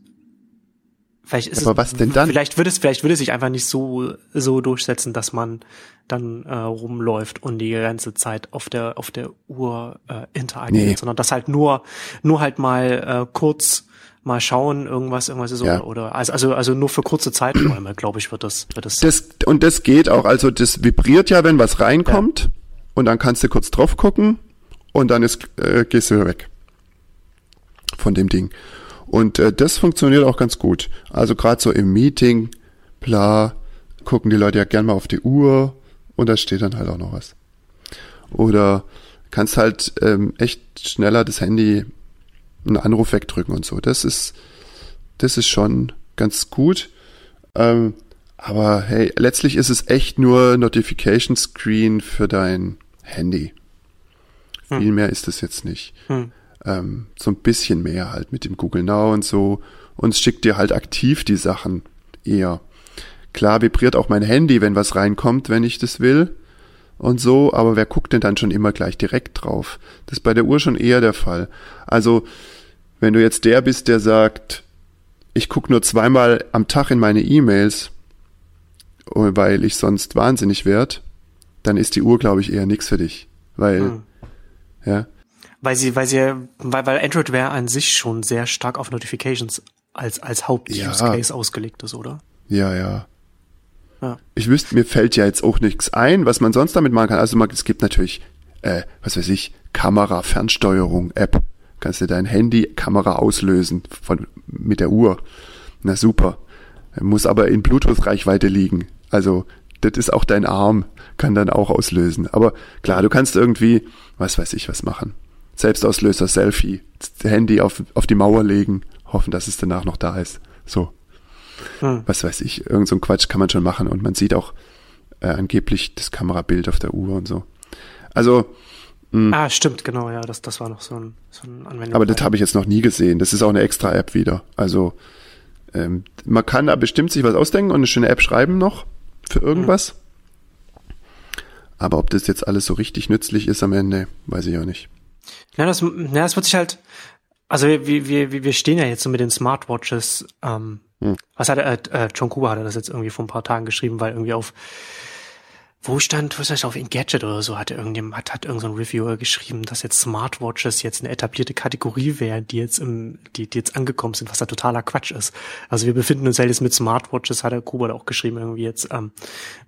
Vielleicht ist aber es, was denn dann? Vielleicht würde es, vielleicht würde es sich einfach nicht so so durchsetzen, dass man dann äh, rumläuft und die ganze Zeit auf der auf der Uhr äh, interagiert, Nee. sondern dass halt nur nur halt mal äh, kurz mal schauen, irgendwas, irgendwas ist Ja. oder, also also also nur für kurze Zeiträume, glaube ich, wird das wird das. Das, und das geht auch, also das vibriert ja, wenn was reinkommt und dann kannst du kurz drauf gucken und dann ist, äh, gehst du wieder weg von dem Ding. Und äh, das funktioniert auch ganz gut. Also gerade so im Meeting, bla, gucken die Leute ja gern mal auf die Uhr und da steht dann halt auch noch was. Oder kannst halt ähm, echt schneller das Handy einen Anruf wegdrücken und so. Das ist, das ist schon ganz gut. Ähm, aber hey, letztlich ist es echt nur Notification Screen für dein Handy. Viel mehr ist es jetzt nicht. Hm. Ähm, so ein bisschen mehr halt mit dem Google Now und so. Und schickt dir halt aktiv die Sachen eher. Klar vibriert auch mein Handy, wenn was reinkommt, wenn ich das will und so, aber wer guckt denn dann schon immer gleich direkt drauf? Das ist bei der Uhr schon eher der Fall. Also, wenn du jetzt der bist, der sagt, ich gucke nur zweimal am Tag in meine E-Mails, oh, weil ich sonst wahnsinnig werd, dann ist die Uhr, glaube ich, eher nix für dich. Weil, Hm. ja, Weil sie, weil sie, weil, weil Android Wear an sich schon sehr stark auf Notifications als, als Haupt-Use Ja. Ausgelegt ist, oder? ja, ja. Ja. Ich wüsste, mir fällt ja jetzt auch nichts ein, was man sonst damit machen kann. Also man, es gibt natürlich, äh, was weiß ich, Kamera, Fernsteuerung, App. Kannst du dein Handy Kamera auslösen von, mit der Uhr. Na super. Muss aber in Bluetooth-Reichweite liegen. Also, das ist auch dein Arm, kann dann auch auslösen. Aber klar, du kannst irgendwie, was weiß ich, was machen. Selbstauslöser, Selfie, Handy auf, auf die Mauer legen, hoffen, dass es danach noch da ist. So Hm. was weiß ich, irgend so ein Quatsch kann man schon machen und man sieht auch äh, angeblich das Kamerabild auf der Uhr und so. Also, Ah, stimmt, genau, ja, das, das war noch so ein, so ein Anwendung. aber das habe ich jetzt noch nie gesehen. Das ist auch eine extra App wieder. Also, ähm, man kann da bestimmt sich was ausdenken und eine schöne App schreiben noch für irgendwas. Aber ob das jetzt alles so richtig nützlich ist am Ende, weiß ich auch nicht. Ja, das, ja, das wird sich halt, also wir, wir, wir wir stehen ja jetzt so mit den Smartwatches, ähm, was hat er, äh, äh, John Kuba hat das jetzt irgendwie vor ein paar Tagen geschrieben, weil irgendwie auf, wo stand, was heißt auf Engadget oder so, hat irgendjemand, hat, hat irgendein so Reviewer geschrieben, dass jetzt Smartwatches jetzt eine etablierte Kategorie wären, die jetzt im, die, die jetzt angekommen sind, was da totaler Quatsch ist. Also wir befinden uns halt jetzt mit Smartwatches, hat der Kuba da auch geschrieben, irgendwie jetzt, ähm,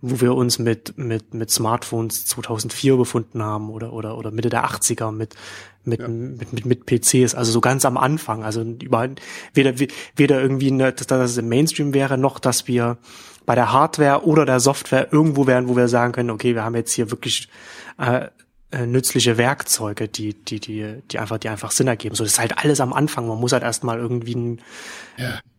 wo wir uns mit, mit, mit Smartphones 2004 befunden haben oder, oder, oder Mitte der 80er mit, mit, mit, mit, mit PCs, also so ganz am Anfang, also über, weder, weder irgendwie, eine, dass das im Mainstream wäre, noch, dass wir bei der Hardware oder der Software irgendwo wären, wo wir sagen können, okay, wir haben jetzt hier wirklich äh, äh, nützliche Werkzeuge, die, die, die, die einfach, die einfach Sinn ergeben. So, das ist halt alles am Anfang. Man muss halt erstmal irgendwie ein,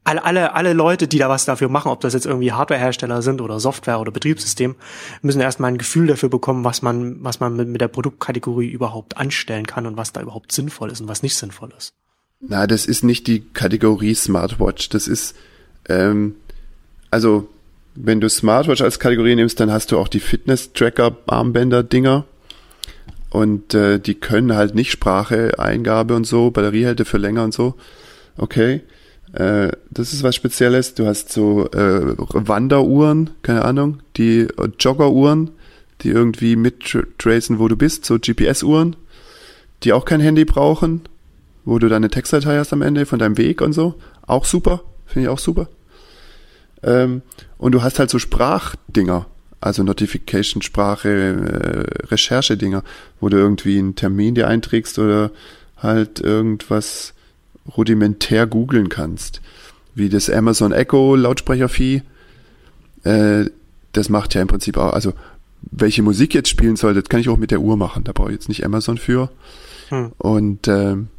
alle, alle, alle Leute, die da was dafür machen, ob das jetzt irgendwie Hardwarehersteller sind oder Software oder Betriebssystem, müssen erstmal ein Gefühl dafür bekommen, was man, was man mit, mit der Produktkategorie überhaupt anstellen kann und was da überhaupt sinnvoll ist und was nicht sinnvoll ist. Na, das ist nicht die Kategorie Smartwatch. Das ist, ähm, also, wenn du Smartwatch als Kategorie nimmst, dann hast du auch die Fitness-Tracker-Armbänder-Dinger. Und äh, die können halt nicht Sprache, Eingabe und so, Batteriehalte für länger und so. Okay. Äh, das ist was Spezielles. Du hast so äh, Wanderuhren, keine Ahnung, die äh, Joggeruhren, die irgendwie mittracen, wo du bist, so GPS-Uhren, die auch kein Handy brauchen, wo du deine Textdatei hast am Ende von deinem Weg und so. Auch super, finde ich auch super. Ähm, und du hast halt so Sprachdinger, also Notification-Sprache, äh, Recherche-Dinger, wo du irgendwie einen Termin dir einträgst oder halt irgendwas rudimentär googeln kannst. Wie das Amazon Echo Lautsprechervieh. Äh, das macht ja im Prinzip auch, also welche Musik jetzt spielen soll, das kann ich auch mit der Uhr machen. Da brauche ich jetzt nicht Amazon für. Hm. Und ähm,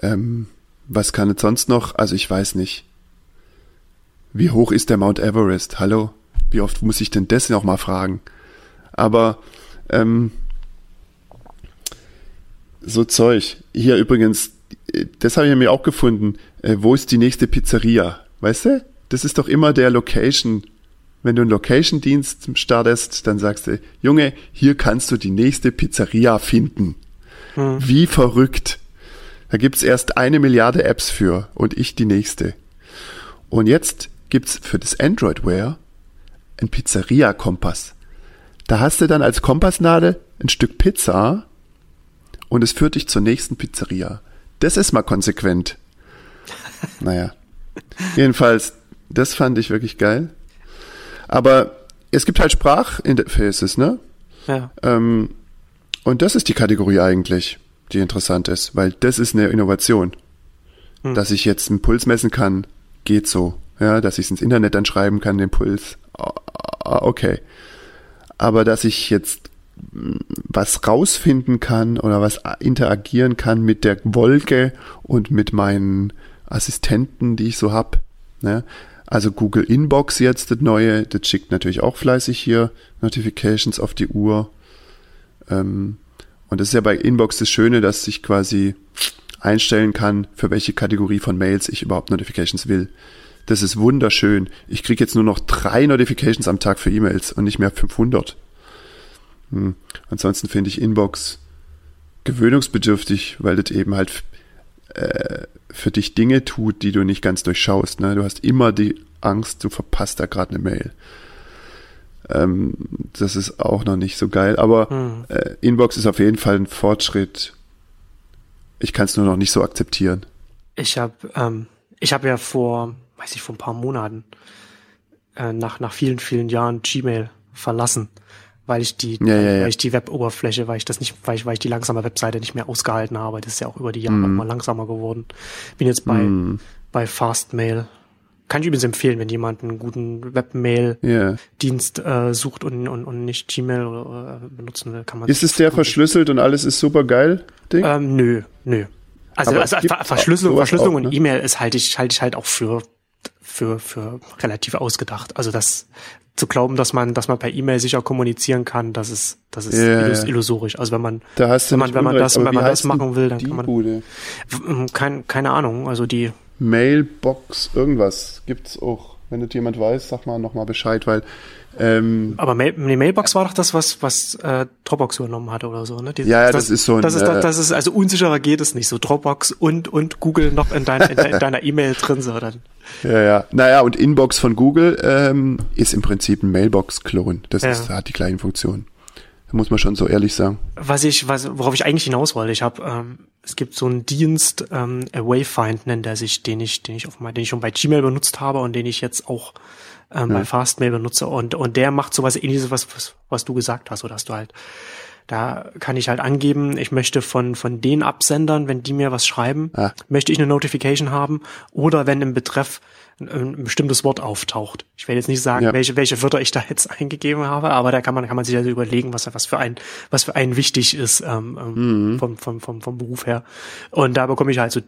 ähm, was kann es sonst noch? Also ich weiß nicht. Wie hoch ist der Mount Everest? Hallo? Wie oft muss ich denn das noch mal fragen? Aber ähm, so Zeug. Hier übrigens, äh, das habe ich mir auch gefunden. Äh, wo ist die nächste Pizzeria? weißt du? Das ist doch immer der Location. Wenn du einen Location-Dienst startest, dann sagst du, Junge, hier kannst du die nächste Pizzeria finden. Wie verrückt. Da gibt's erst eine Milliarde Apps für und ich die nächste. Und jetzt gibt's für das Android-Wear ein Pizzeria-Kompass. Da hast du dann als Kompassnadel ein Stück Pizza und es führt dich zur nächsten Pizzeria. Das ist mal konsequent. Naja. Jedenfalls, das fand ich wirklich geil. Aber es gibt halt Sprachinterfaces, ne? Ja. Ähm, und das ist die Kategorie eigentlich, die interessant ist, weil das ist eine Innovation. Dass ich jetzt einen Puls messen kann, geht so. Ja, dass ich es ins Internet dann schreiben kann, den Puls, ah, ah, okay. Aber dass ich jetzt mm, was rausfinden kann oder was interagieren kann mit der Wolke und mit meinen Assistenten, die ich so hab. Ne? Also Google Inbox jetzt, das neue, das schickt natürlich auch fleißig hier Notifications auf die Uhr. Ähm, und das ist ja bei Inbox das Schöne, dass ich quasi einstellen kann, für welche Kategorie von Mails ich überhaupt Notifications will. Das ist wunderschön. Ich kriege jetzt nur noch drei Notifications am Tag für E-Mails und nicht mehr 500. Hm. Ansonsten finde ich Inbox gewöhnungsbedürftig, weil das eben halt äh, für dich Dinge tut, die du nicht ganz durchschaust. Ne? Du hast immer die Angst, du verpasst da gerade eine Mail. Ähm, das ist auch noch nicht so geil, aber Hm. äh, Inbox ist auf jeden Fall ein Fortschritt. Ich kann es nur noch nicht so akzeptieren. Ich habe ähm, ich habe ja vor, weiß ich, vor ein paar Monaten äh, nach nach vielen vielen Jahren Gmail verlassen, weil ich die Ja, ja, ja. weil ich die Web-Oberfläche, weil ich das nicht, weil ich weil ich die langsame Webseite nicht mehr ausgehalten habe. Das ist ja auch über die Jahre Mhm. immer langsamer geworden. Bin jetzt bei bei Fastmail. Kann ich übrigens empfehlen, wenn jemand einen guten Webmail-Dienst äh, sucht und, und, und nicht Gmail oder, äh, benutzen will, kann man Ist es der verschlüsselt und alles ist super geil, Ding? ähm, nö, nö. Also, also Verschlüsselung, Verschlüsselung auch, und ne? E-Mail ist halte ich, halte ich halt auch für, für, für relativ ausgedacht. Also das zu glauben, dass man, dass man per E-Mail sicher kommunizieren kann, das ist, das ist Ja, illus illusorisch. Also wenn man, wenn man, wenn man Unrecht, das, wenn man das machen will, dann kann man, Bude? kein, keine Ahnung. Also die, Mailbox, irgendwas gibt's auch. Wenn das jemand weiß, sag mal nochmal Bescheid, weil ähm, aber Mail, die Mailbox war doch das, was, was äh, Dropbox übernommen hatte oder so, ne? Die, Ja, ja, das ist so ein, das ist, äh, das ist, also unsicherer geht es nicht. So Dropbox und, und Google noch in, dein, in, de- in deiner E-Mail drin, so dann. ja, ja. Naja, und Inbox von Google ähm, ist im Prinzip ein Mailbox-Klon. Das Ja. ist, hat die gleichen Funktionen. Da muss man schon so ehrlich sagen. Was ich, was, worauf ich eigentlich hinaus wollte, ich habe, ähm, es gibt so einen Dienst, ähm, Wayfind nennt er sich, den ich, den ich auf den ich schon bei Gmail benutzt habe und den ich jetzt auch ähm, bei Fastmail benutze und und der macht sowas ähnliches, was was, was du gesagt hast, oder hast du halt da kann ich halt angeben, ich möchte von, von den Absendern, wenn die mir was schreiben, Ah. möchte ich eine Notification haben oder wenn im Betreff ein, ein bestimmtes Wort auftaucht. Ich werde jetzt nicht sagen, Ja. welche, welche Wörter ich da jetzt eingegeben habe, aber da kann man, kann man sich also überlegen, was, was für ein, was für einen wichtig ist, ähm, ähm, vom, vom, vom, vom Beruf her. Und da bekomme ich halt so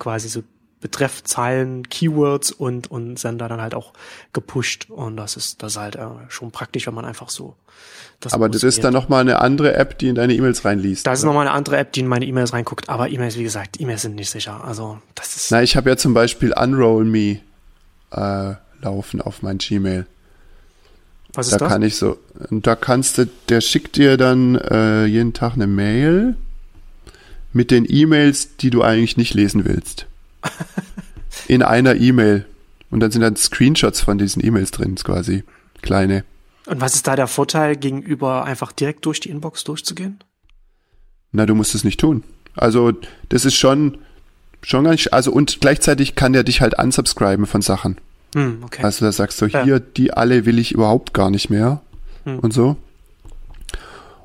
quasi so Betreffzeilen, Keywords und, und Sender dann halt auch gepusht. Und das ist, das ist halt äh, schon praktisch, wenn man einfach so das Aber das ist dann nochmal eine andere App, die in deine E-Mails reinliest. Das ist nochmal eine andere App, die in meine E-Mails reinguckt, aber E-Mails, wie gesagt, E-Mails sind nicht sicher. Also das ist. Na, ich habe ja zum Beispiel Unroll Me äh, laufen auf mein Gmail. was ist Da das? kann ich so, und da kannst du, der schickt dir dann äh, jeden Tag eine Mail mit den E-Mails, die du eigentlich nicht lesen willst. In einer E-Mail. Und dann sind dann Screenshots von diesen E-Mails drin, quasi. Kleine. Und was ist da der Vorteil gegenüber einfach direkt durch die Inbox durchzugehen? Na, du musst es nicht tun. Also, das ist schon, schon gar nicht, also, und gleichzeitig kann der dich halt unsubscriben von Sachen. Hm, okay. Also, da sagst du, Ja. hier, die alle will ich überhaupt gar nicht mehr. Hm. Und so.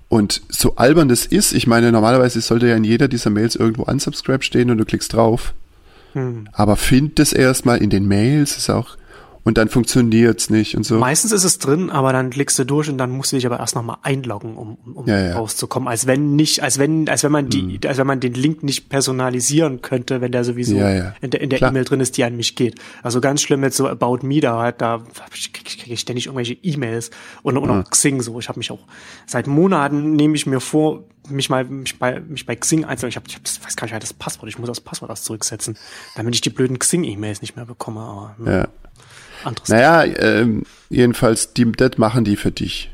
Und so albern das ist, ich meine, normalerweise sollte ja in jeder dieser Mails irgendwo unsubscribe stehen und du klickst drauf. Hm. Aber find das erstmal in den Mails, ist auch, und dann funktioniert's nicht und so. Meistens ist es drin, aber dann klickst du durch und dann musst du dich aber erst nochmal einloggen, um, um, Ja, ja. rauszukommen. Als wenn nicht, als wenn, als wenn man die, als wenn man den Link nicht personalisieren könnte, wenn der sowieso Ja, in der, in der. E-Mail drin ist, die an mich geht. Also ganz schlimm jetzt so About Me, da halt, da kriege ich, ständig irgendwelche E-Mails und, und auch Xing so. Ich habe mich auch seit Monaten nehme ich mir vor, mich mal mich bei mich bei Xing einzeln. Ich habe ich hab, das weiß gar nicht, das Passwort. Ich muss das Passwort erst zurücksetzen, damit ich die blöden Xing-E-Mails nicht mehr bekomme. Aber hm, Ja. anderes. Naja, ähm, jedenfalls, die, das machen die für dich.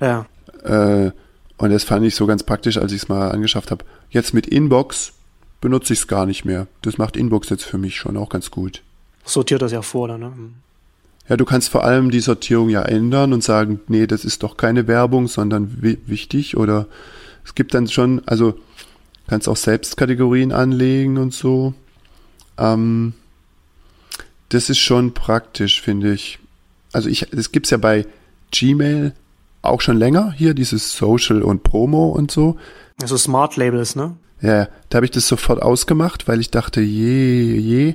Ja. Äh, und das fand ich so ganz praktisch, als ich es mal angeschafft habe. Jetzt mit Inbox benutze ich es gar nicht mehr. Das macht Inbox jetzt für mich schon auch ganz gut. Sortiert das ja vor, dann, ne? Hm. Ja, du kannst vor allem die Sortierung ja ändern und sagen, nee, das ist doch keine Werbung, sondern wi wichtig oder es gibt dann schon, also kannst auch selbst Kategorien anlegen und so. Ähm, das ist schon praktisch, finde ich. Also ich, das gibt's ja bei Gmail auch schon länger, hier dieses Social und Promo und so. Also Smart Labels, ne? Ja, da habe ich das sofort ausgemacht, weil ich dachte, je, je.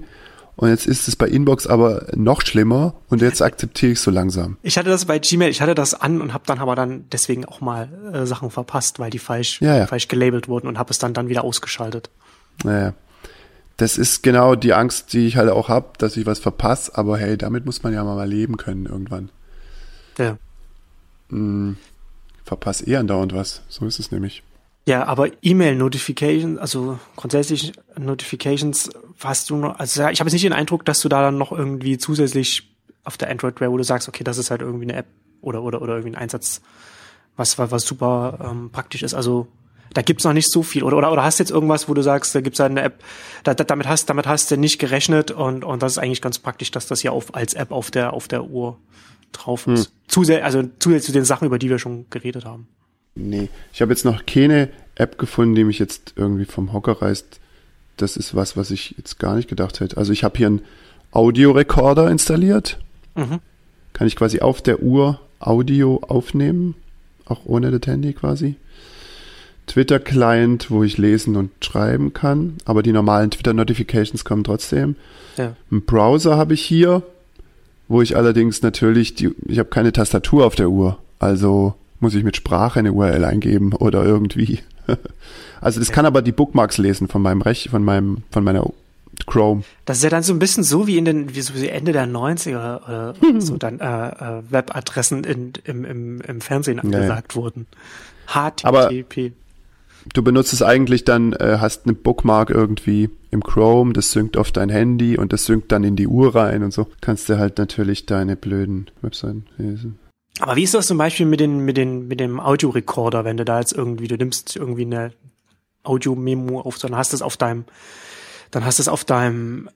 Und jetzt ist es bei Inbox aber noch schlimmer und jetzt akzeptiere ich so langsam. Ich hatte das bei Gmail, ich hatte das an und habe dann aber dann deswegen auch mal äh, Sachen verpasst, weil die falsch Ja, ja. falsch gelabelt wurden und habe es dann dann wieder ausgeschaltet. Naja. Das ist genau die Angst, die ich halt auch hab, dass ich was verpasse, aber hey, damit muss man ja mal leben können irgendwann. Ja. Verpass eh andauernd was. So ist es nämlich. Ja, aber E-Mail-Notifications, also grundsätzlich Notifications, hast du noch, also ich habe jetzt nicht den Eindruck, dass du da dann noch irgendwie zusätzlich auf der Android-Ware, wo du sagst, okay, das ist halt irgendwie eine App oder oder oder irgendwie ein Einsatz, was was, was super ähm, praktisch ist. Also da gibt's noch nicht so viel. Oder oder oder hast du jetzt irgendwas, wo du sagst, da gibt's halt eine App, da, da, damit hast damit hast du nicht gerechnet und und das ist eigentlich ganz praktisch, dass das ja auf als App auf der auf der Uhr drauf ist. Zusä also zusätzlich zu den Sachen, über die wir schon geredet haben. Nee, ich habe jetzt noch keine App gefunden, die mich jetzt irgendwie vom Hocker reißt. Das ist was, was ich jetzt gar nicht gedacht hätte. Also ich habe hier einen Audiorekorder installiert. Mhm. Kann ich quasi auf der Uhr Audio aufnehmen, auch ohne das Handy quasi. Twitter-Client, wo ich lesen und schreiben kann, aber die normalen Twitter-Notifications kommen trotzdem. Ja. Einen Browser habe ich hier, wo ich allerdings natürlich, die, ich habe keine Tastatur auf der Uhr, also muss ich mit Sprache eine URL eingeben oder irgendwie. Also das kann aber die Bookmarks lesen von meinem Rech, von meinem, von meiner Chrome. Das ist ja dann so ein bisschen so wie in den, wie so Ende der 90er oder so dann äh, äh, Webadressen in, im, im, im Fernsehen angesagt wurden. Aber- HTTP. Du benutzt es eigentlich dann, äh, hast eine Bookmark irgendwie im Chrome, das synkt auf dein Handy und das synkt dann in die Uhr rein und so. Kannst du halt natürlich deine blöden Webseiten lesen. Aber wie ist das zum Beispiel mit den, mit den, mit dem Audiorekorder, wenn du da jetzt irgendwie, du nimmst irgendwie eine Audio-Memo auf, dann hast du es auf deinem, dann hast du es auf deinem,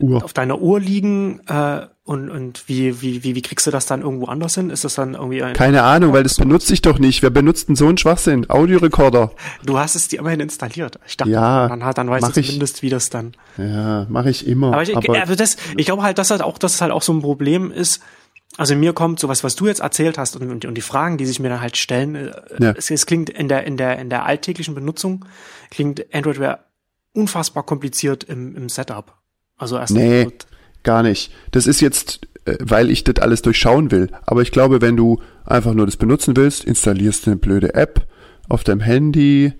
Uhr. auf deiner Uhr liegen, äh, und, und wie, wie, wie, wie kriegst du das dann irgendwo anders hin? Ist das dann irgendwie ein, Keine Ahnung, weil das benutze ich doch nicht. Wer benutzt denn so einen Schwachsinn? Audiorekorder. du hast es dir immerhin installiert. Ich dachte, Ja, dann, hat- dann weißt du ich. zumindest, wie das dann, Ja, mache ich immer. Aber ich, aber also das, ich glaube halt, dass halt auch, dass es halt auch so ein Problem ist. Also mir kommt sowas, was du jetzt erzählt hast und, und, die Fragen, die sich mir dann halt stellen, äh, Ja. es, es klingt in der, in der, in der alltäglichen Benutzung, klingt Android Wear unfassbar kompliziert im, im Setup. Also erst Nee. Gar nicht. Das ist jetzt, äh, weil ich das alles durchschauen will. Aber ich glaube, wenn du einfach nur das benutzen willst, installierst du eine blöde App auf deinem Handy,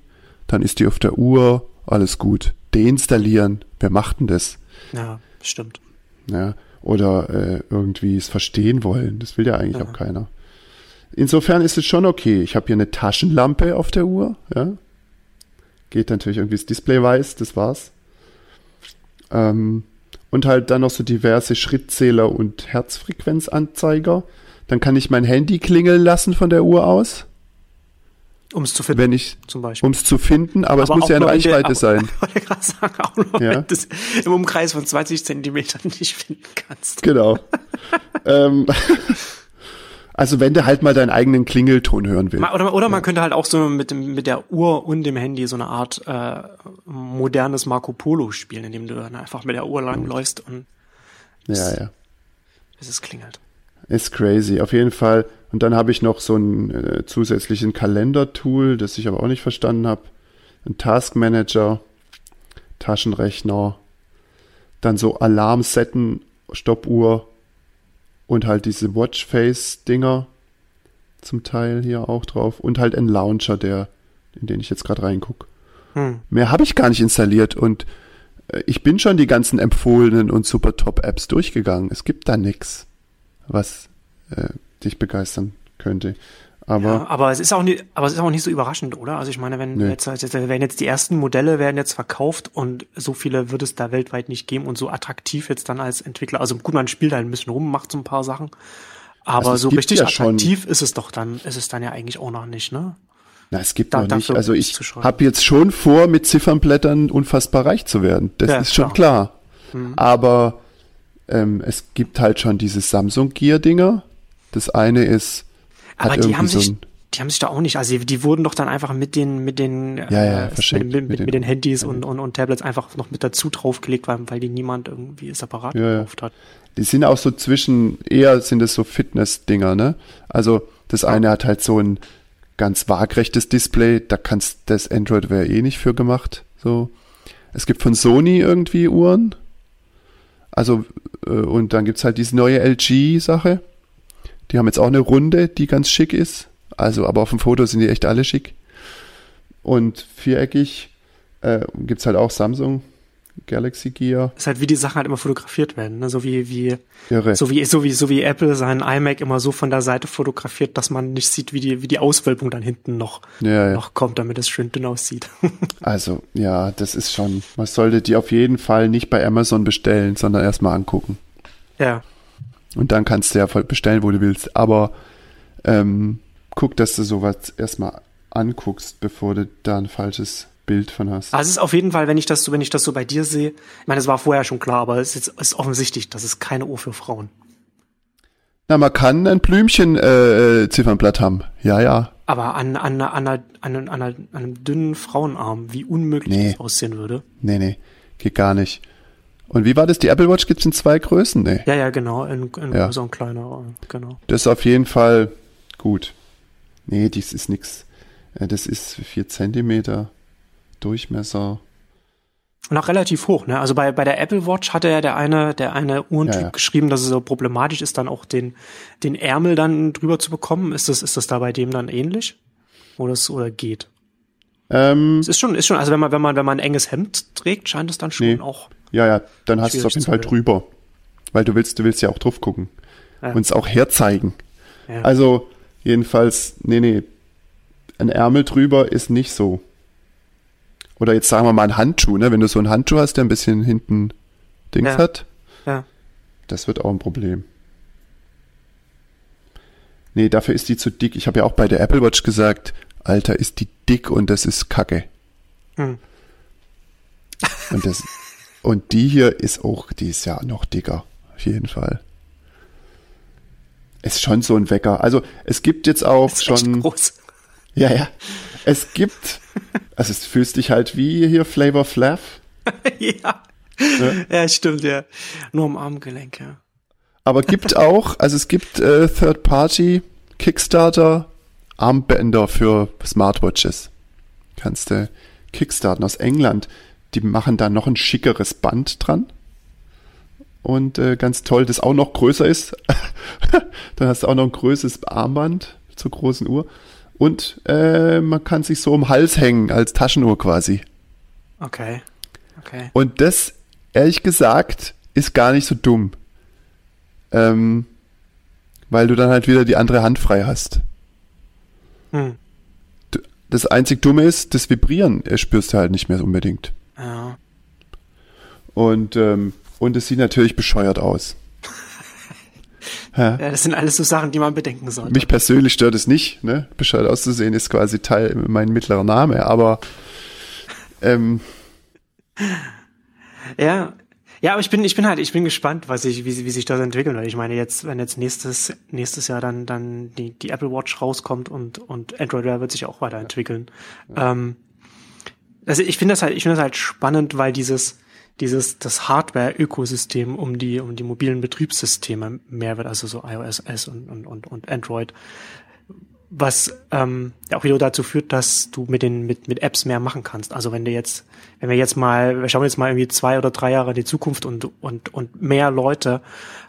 dann ist die auf der Uhr, alles gut. Deinstallieren, wer macht denn das? ja, stimmt. Ja, oder äh, irgendwie es verstehen wollen. Das will ja eigentlich Ja. auch keiner. Insofern ist es schon okay. Ich habe hier eine Taschenlampe auf der Uhr. Ja. Geht natürlich irgendwie das Display weiß, das war's. Ähm, und halt dann noch so diverse Schrittzähler und Herzfrequenzanzeiger. Dann kann ich mein Handy klingeln lassen von der Uhr aus, Um es zu finden, wenn ich, zum Beispiel. um es zu finden, aber, es muss ja der- Reichweite aber- sein. Ich wollte gerade sagen, auch nur, Ja. wenn du es im Umkreis von 20 Zentimetern nicht finden kannst. Genau. ähm, also wenn du halt mal deinen eigenen Klingelton hören willst. Oder, oder man könnte halt auch so mit, dem, mit der Uhr und dem Handy so eine Art äh, modernes Marco Polo spielen, indem du dann einfach mit der Uhr langläufst und Ja, ja. bis es klingelt. Ist crazy, auf jeden Fall. Und dann habe ich noch so einen äh, zusätzlichen Kalendertool, das ich aber auch nicht verstanden habe. Ein Taskmanager, Taschenrechner, dann so Alarmsetten, Stoppuhr und halt diese Watchface-Dinger zum Teil hier auch drauf. Und halt ein Launcher, der, in den ich jetzt gerade reinguck. Hm. Mehr habe ich gar nicht installiert und äh, ich bin schon die ganzen empfohlenen und super Top-Apps durchgegangen. Es gibt da nix, was äh, dich begeistern könnte. Aber, Ja, aber es ist auch nicht, aber es ist auch nicht so überraschend, oder? Also ich meine, wenn jetzt, jetzt werden jetzt die ersten Modelle werden jetzt verkauft und so viele wird es da weltweit nicht geben und so attraktiv jetzt dann als Entwickler. Also gut, man spielt halt ein bisschen rum, macht so ein paar Sachen. Aber Also so richtig ja schon- attraktiv ist es doch dann, ist es dann ja eigentlich auch noch nicht, ne? na, es gibt Da- noch nicht. Also ich habe jetzt schon vor, mit Ziffernblättern unfassbar reich zu werden. Das Ja, ist schon klar. Mhm. Aber ähm, es gibt halt schon diese Samsung Gear Dinger. Das eine ist, hat Aber die haben so sich, ein, die haben sich da auch nicht, also die, die wurden doch dann einfach mit den, mit den, Ja, ja, äh, mit, mit, mit mit, den- Handys und, und, und Tablets einfach noch mit dazu draufgelegt, weil, weil die niemand irgendwie separat gekauft hat. die sind auch so zwischen, eher sind es so Fitness-Dinger, ne? Also das eine hat halt so ein ganz waagrechtes Display, da kannst das Android wäre eh nicht für gemacht. So. Es gibt von Sony irgendwie Uhren. Also, äh, und dann gibt's halt diese neue LG-Sache. Die haben jetzt auch eine Runde, die ganz schick ist. Also, aber auf dem Foto sind die echt alle schick. Und viereckig äh, gibt's halt auch Samsung Galaxy Gear. ist halt wie die Sachen halt immer fotografiert werden, ne? so wie wie Irre. so wie so wie so wie Apple seinen iMac immer so von der Seite fotografiert, dass man nicht sieht, wie die wie die Auswölbung dann hinten noch Ja, ja. noch kommt, damit es schön dünn aussieht. Also, ja, das ist schon, man sollte die auf jeden Fall nicht bei Amazon bestellen, sondern erstmal angucken. ja, Und dann kannst du ja bestellen, wo du willst. Aber ähm, guck, dass du sowas erstmal anguckst, bevor du da ein falsches Bild von hast. also es ist auf jeden Fall, wenn ich das so wenn ich das so bei dir sehe, ich meine, es war vorher schon klar, aber es ist, ist offensichtlich, das ist keine Uhr für Frauen. Na, man kann ein Blümchen äh, äh, Ziffernblatt haben. Ja, ja. Aber an, an, an, an, an, an, an einem dünnen Frauenarm, wie unmöglich Nee. das aussehen würde. Nee, nee, geht gar nicht. Und wie war das? Die Apple Watch gibt's in zwei Größen? Nee. Ja, ja, genau, in, in Ja. größer und kleiner, genau. Das ist auf jeden Fall gut. Nee, dies ist nix. Äh, Das ist vier Zentimeter Durchmesser. Und auch relativ hoch, ne? Also bei, bei der Apple Watch hatte ja der eine, der eine Uhrentyp Ja, ja. geschrieben, dass es so problematisch ist, dann auch den, den Ärmel dann drüber zu bekommen. Ist das, ist das da bei dem dann ähnlich? Oder es, oder geht? Ähm, Es ist schon, ist schon, also wenn man, wenn man, wenn man ein enges Hemd trägt, scheint es dann schon Nee. auch. Ja, ja, dann hast du es auf jeden Fall bilden. drüber. Weil du willst, du willst ja auch drauf gucken. Ja. Und es auch herzeigen. Also, jedenfalls, nee, nee. Ein Ärmel drüber ist nicht so. Oder jetzt sagen wir mal ein Handschuh, ne? Wenn du so einen Handschuh hast, der ein bisschen hinten Dings Ja. hat, ja. das wird auch ein Problem. Nee, dafür ist die zu dick. Ich habe ja auch bei der Apple Watch gesagt, Alter, ist die dick und das ist Kacke. Hm. Und das und die hier ist auch, die ist ja noch dicker, auf jeden Fall. Ist schon so ein Wecker. Also es gibt jetzt auch schon, groß. ja ja, es gibt, also es fühlst dich halt wie hier Flavor Flav, ja. ja. stimmt, ja. Nur am Armgelenk, ja. aber gibt auch, also es gibt äh, Third Party Kickstarter Armbänder für Smartwatches. Kannst du kickstarten aus England. Die machen da noch ein schickeres Band dran. Und äh, ganz toll, das auch noch größer ist. Dann hast du auch noch ein größeres Armband zur großen Uhr. Und äh, man kann sich so um den Hals hängen als Taschenuhr quasi. Okay. Okay. Und das, ehrlich gesagt, ist gar nicht so dumm. Ähm, weil du dann halt wieder die andere Hand frei hast. Hm. Das einzig Dumme ist, das Vibrieren spürst du halt nicht mehr unbedingt. Ja. Und, ähm, und es sieht natürlich bescheuert aus. Ja, das sind alles so Sachen, die man bedenken sollte. Mich persönlich stört es nicht, ne? Bescheuert auszusehen ist quasi Teil mein mittlerer Name, aber ähm, Ja. Ja, aber ich bin, ich bin halt, ich bin gespannt, was sich, wie, wie sich das entwickelt. Weil ich meine, jetzt, wenn jetzt nächstes, nächstes Jahr dann, dann die, die Apple Watch rauskommt und, und Android Wear wird sich auch weiterentwickeln. Ähm, also ich finde das halt, ich finde das halt spannend, weil dieses, dieses, das Hardware-Ökosystem um die, um die mobilen Betriebssysteme mehr wird, also so iOS S und, und, und, und Android, was ähm, auch wieder dazu führt, dass du mit den mit mit Apps mehr machen kannst. Also wenn du jetzt, wenn wir jetzt mal, wir schauen jetzt mal irgendwie zwei oder drei Jahre in die Zukunft und und und mehr Leute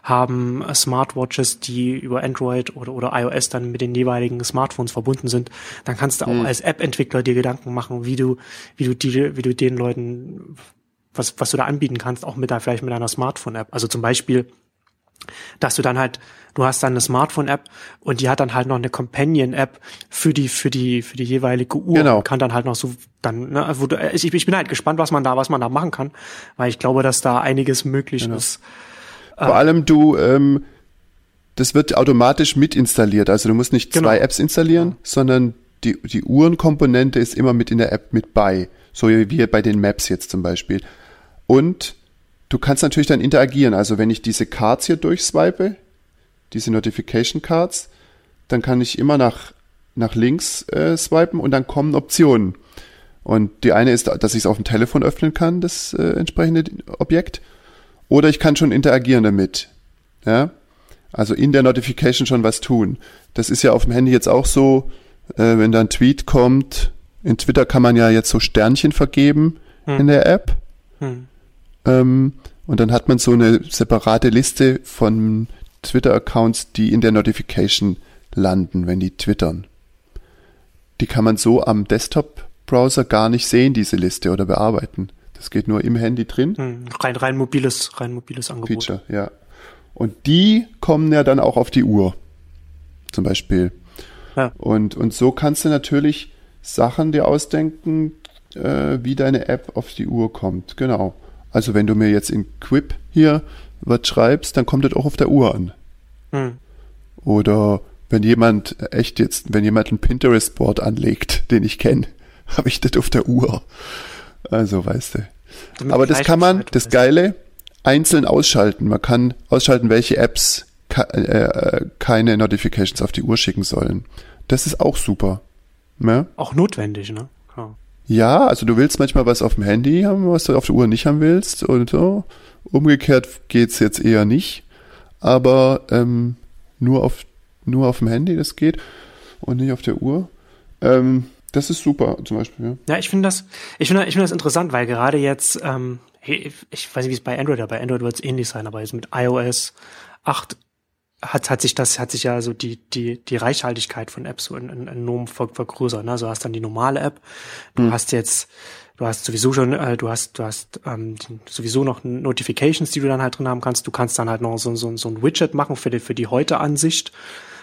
haben Smartwatches, die über Android oder oder iOS dann mit den jeweiligen Smartphones verbunden sind, dann kannst du auch als App-Entwickler dir Gedanken machen, wie du wie du die wie du den Leuten was was du da anbieten kannst, auch mit da vielleicht mit einer Smartphone-App. Also zum Beispiel dass du dann halt, du hast dann eine Smartphone-App und die hat dann halt noch eine Companion-App für die, für die, für die jeweilige Uhr. Genau. Kann dann halt noch so, dann, ne, wo du, ich, ich bin halt gespannt, was man da, was man da machen kann, weil ich glaube, dass da einiges möglich Genau. ist. Vor allem du, ähm, das wird automatisch mit installiert. Also du musst nicht Genau. zwei Apps installieren, sondern die, die Uhrenkomponente ist immer mit in der App mit bei. So wie bei den Maps jetzt zum Beispiel. Und du kannst natürlich dann interagieren. Also wenn ich diese Cards hier durchswipe, diese Notification Cards, dann kann ich immer nach, nach links äh, swipen und dann kommen Optionen. Und die eine ist, dass ich es auf dem Telefon öffnen kann, das äh, entsprechende Objekt. Oder ich kann schon interagieren damit. Ja? Also in der Notification schon was tun. Das ist ja auf dem Handy jetzt auch so, äh, wenn da ein Tweet kommt. In Twitter kann man ja jetzt so Sternchen vergeben Hm. in der App. Hm. Ähm, und dann hat man so eine separate Liste von Twitter-Accounts, die in der Notification landen, wenn die twittern. Die kann man so am Desktop-Browser gar nicht sehen, diese Liste oder bearbeiten. Das geht nur im Handy drin. Hm. Rein, rein mobiles, rein mobiles Angebot. Feature, ja. Und die kommen ja dann auch auf die Uhr. Zum Beispiel. Ja. Und, und so kannst du natürlich Sachen dir ausdenken, äh, wie deine App auf die Uhr kommt. Genau. Also wenn du mir jetzt in Quip hier was schreibst, dann kommt das auch auf der Uhr an. Hm. Oder wenn jemand echt jetzt, wenn jemand ein Pinterest-Board anlegt, den ich kenne, habe ich das auf der Uhr. Also weißt du. Damit Aber das kann man, das. Geile, einzeln ausschalten. Man kann ausschalten, welche Apps ke äh, keine Notifications auf die Uhr schicken sollen. Das ist auch super. Ne? Auch notwendig, ne? Klar. Ja, also du willst manchmal was auf dem Handy haben, was du auf der Uhr nicht haben willst und so. Umgekehrt geht's jetzt eher nicht, aber ähm, nur auf nur auf dem Handy das geht und nicht auf der Uhr. Ähm, das ist super zum Beispiel. Ja. Ja, ich finde das, ich finde, ich finde das interessant, weil gerade jetzt, ähm, ich weiß nicht, wie es bei Android, aber bei Android wird es ähnlich sein, aber jetzt mit iOS 8 hat, hat sich das, hat sich ja so die, die, die Reichhaltigkeit von Apps so en- en- enorm ver- vergrößert. Ne? Also du hast dann die normale App, du hast jetzt, du hast sowieso schon, äh, du hast, du hast ähm, sowieso noch Notifications, die du dann halt drin haben kannst. Du kannst dann halt noch so, so, so ein Widget machen für die, für die Heute-Ansicht.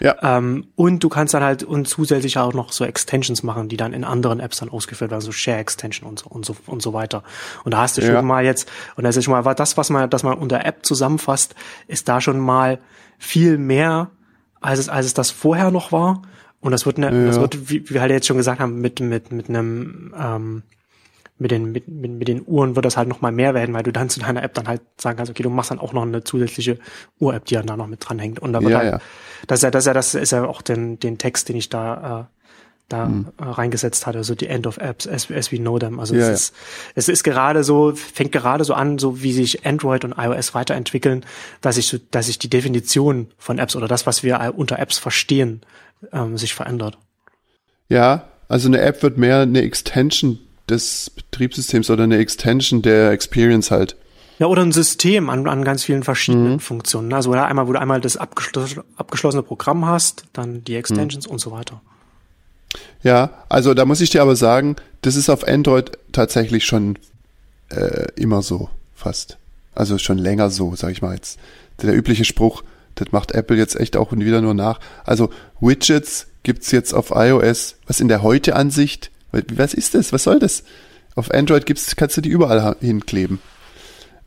Ja. Ähm, und du kannst dann halt und zusätzlich auch noch so Extensions machen, die dann in anderen Apps dann ausgeführt werden, so Share Extension und so und so und so weiter. Und da hast du Ja. schon mal jetzt, und das ist schon mal das, was man, das man unter App zusammenfasst, ist da schon mal viel mehr, als es, als es das vorher noch war. Und das wird, eine, das Ja. wird, wie, wie wir halt jetzt schon gesagt haben, mit, mit, mit einem, ähm, mit den, mit, mit, mit den Uhren wird das halt noch mal mehr werden, weil du dann zu deiner App dann halt sagen kannst, okay, du machst dann auch noch eine zusätzliche Uhr-App, die dann da noch mit dranhängt. Und da wird Ja, halt, ja. das ist ja, das ist ja, das ist ja auch den, den Text, den ich da, äh, da Hm. äh, reingesetzt hatte, so die End of Apps as, as we know them. Also Ja, es ist, es ist gerade so, fängt gerade so an, so wie sich Android und iOS weiterentwickeln, dass sich so, dass sich die Definition von Apps oder das, was wir unter Apps verstehen, ähm, sich verändert. Ja, also eine App wird mehr eine Extension des Betriebssystems oder eine Extension der Experience halt. Ja, oder ein System an, an ganz vielen verschiedenen Mhm. Funktionen. Also einmal, wo du einmal das abgeschloss, abgeschlossene Programm hast, dann die Extensions Mhm. und so weiter. Ja, also da muss ich dir aber sagen, das ist auf Android tatsächlich schon äh, immer so, fast. Also schon länger so, sag ich mal jetzt. Der übliche Spruch, das macht Apple jetzt echt auch wieder nur nach. Also Widgets gibt's jetzt auf iOS, was in der Heute-Ansicht, was ist das? Was soll das? Auf Android gibt's, kannst du die überall hinkleben.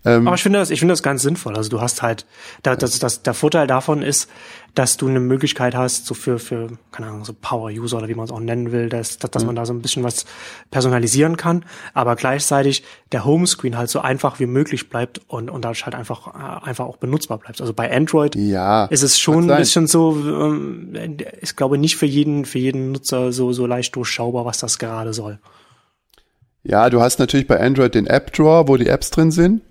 Ähm, Aber ich finde das, ich finde das ganz sinnvoll. Also du hast halt, da, das, das, der Vorteil davon ist, dass du eine Möglichkeit hast, so für, für, keine Ahnung, so Power-User oder wie man es auch nennen will, dass, dass, dass man da so ein bisschen was personalisieren kann, aber gleichzeitig der Homescreen halt so einfach wie möglich bleibt und, und dadurch halt einfach, äh, einfach auch benutzbar bleibt. Also bei Android ja. ist es schon ein bisschen so, ähm, ich glaube nicht für jeden, für jeden Nutzer so, so leicht durchschaubar, was das gerade soll. Ja, du hast natürlich bei Android den App Drawer, wo die Apps drin sind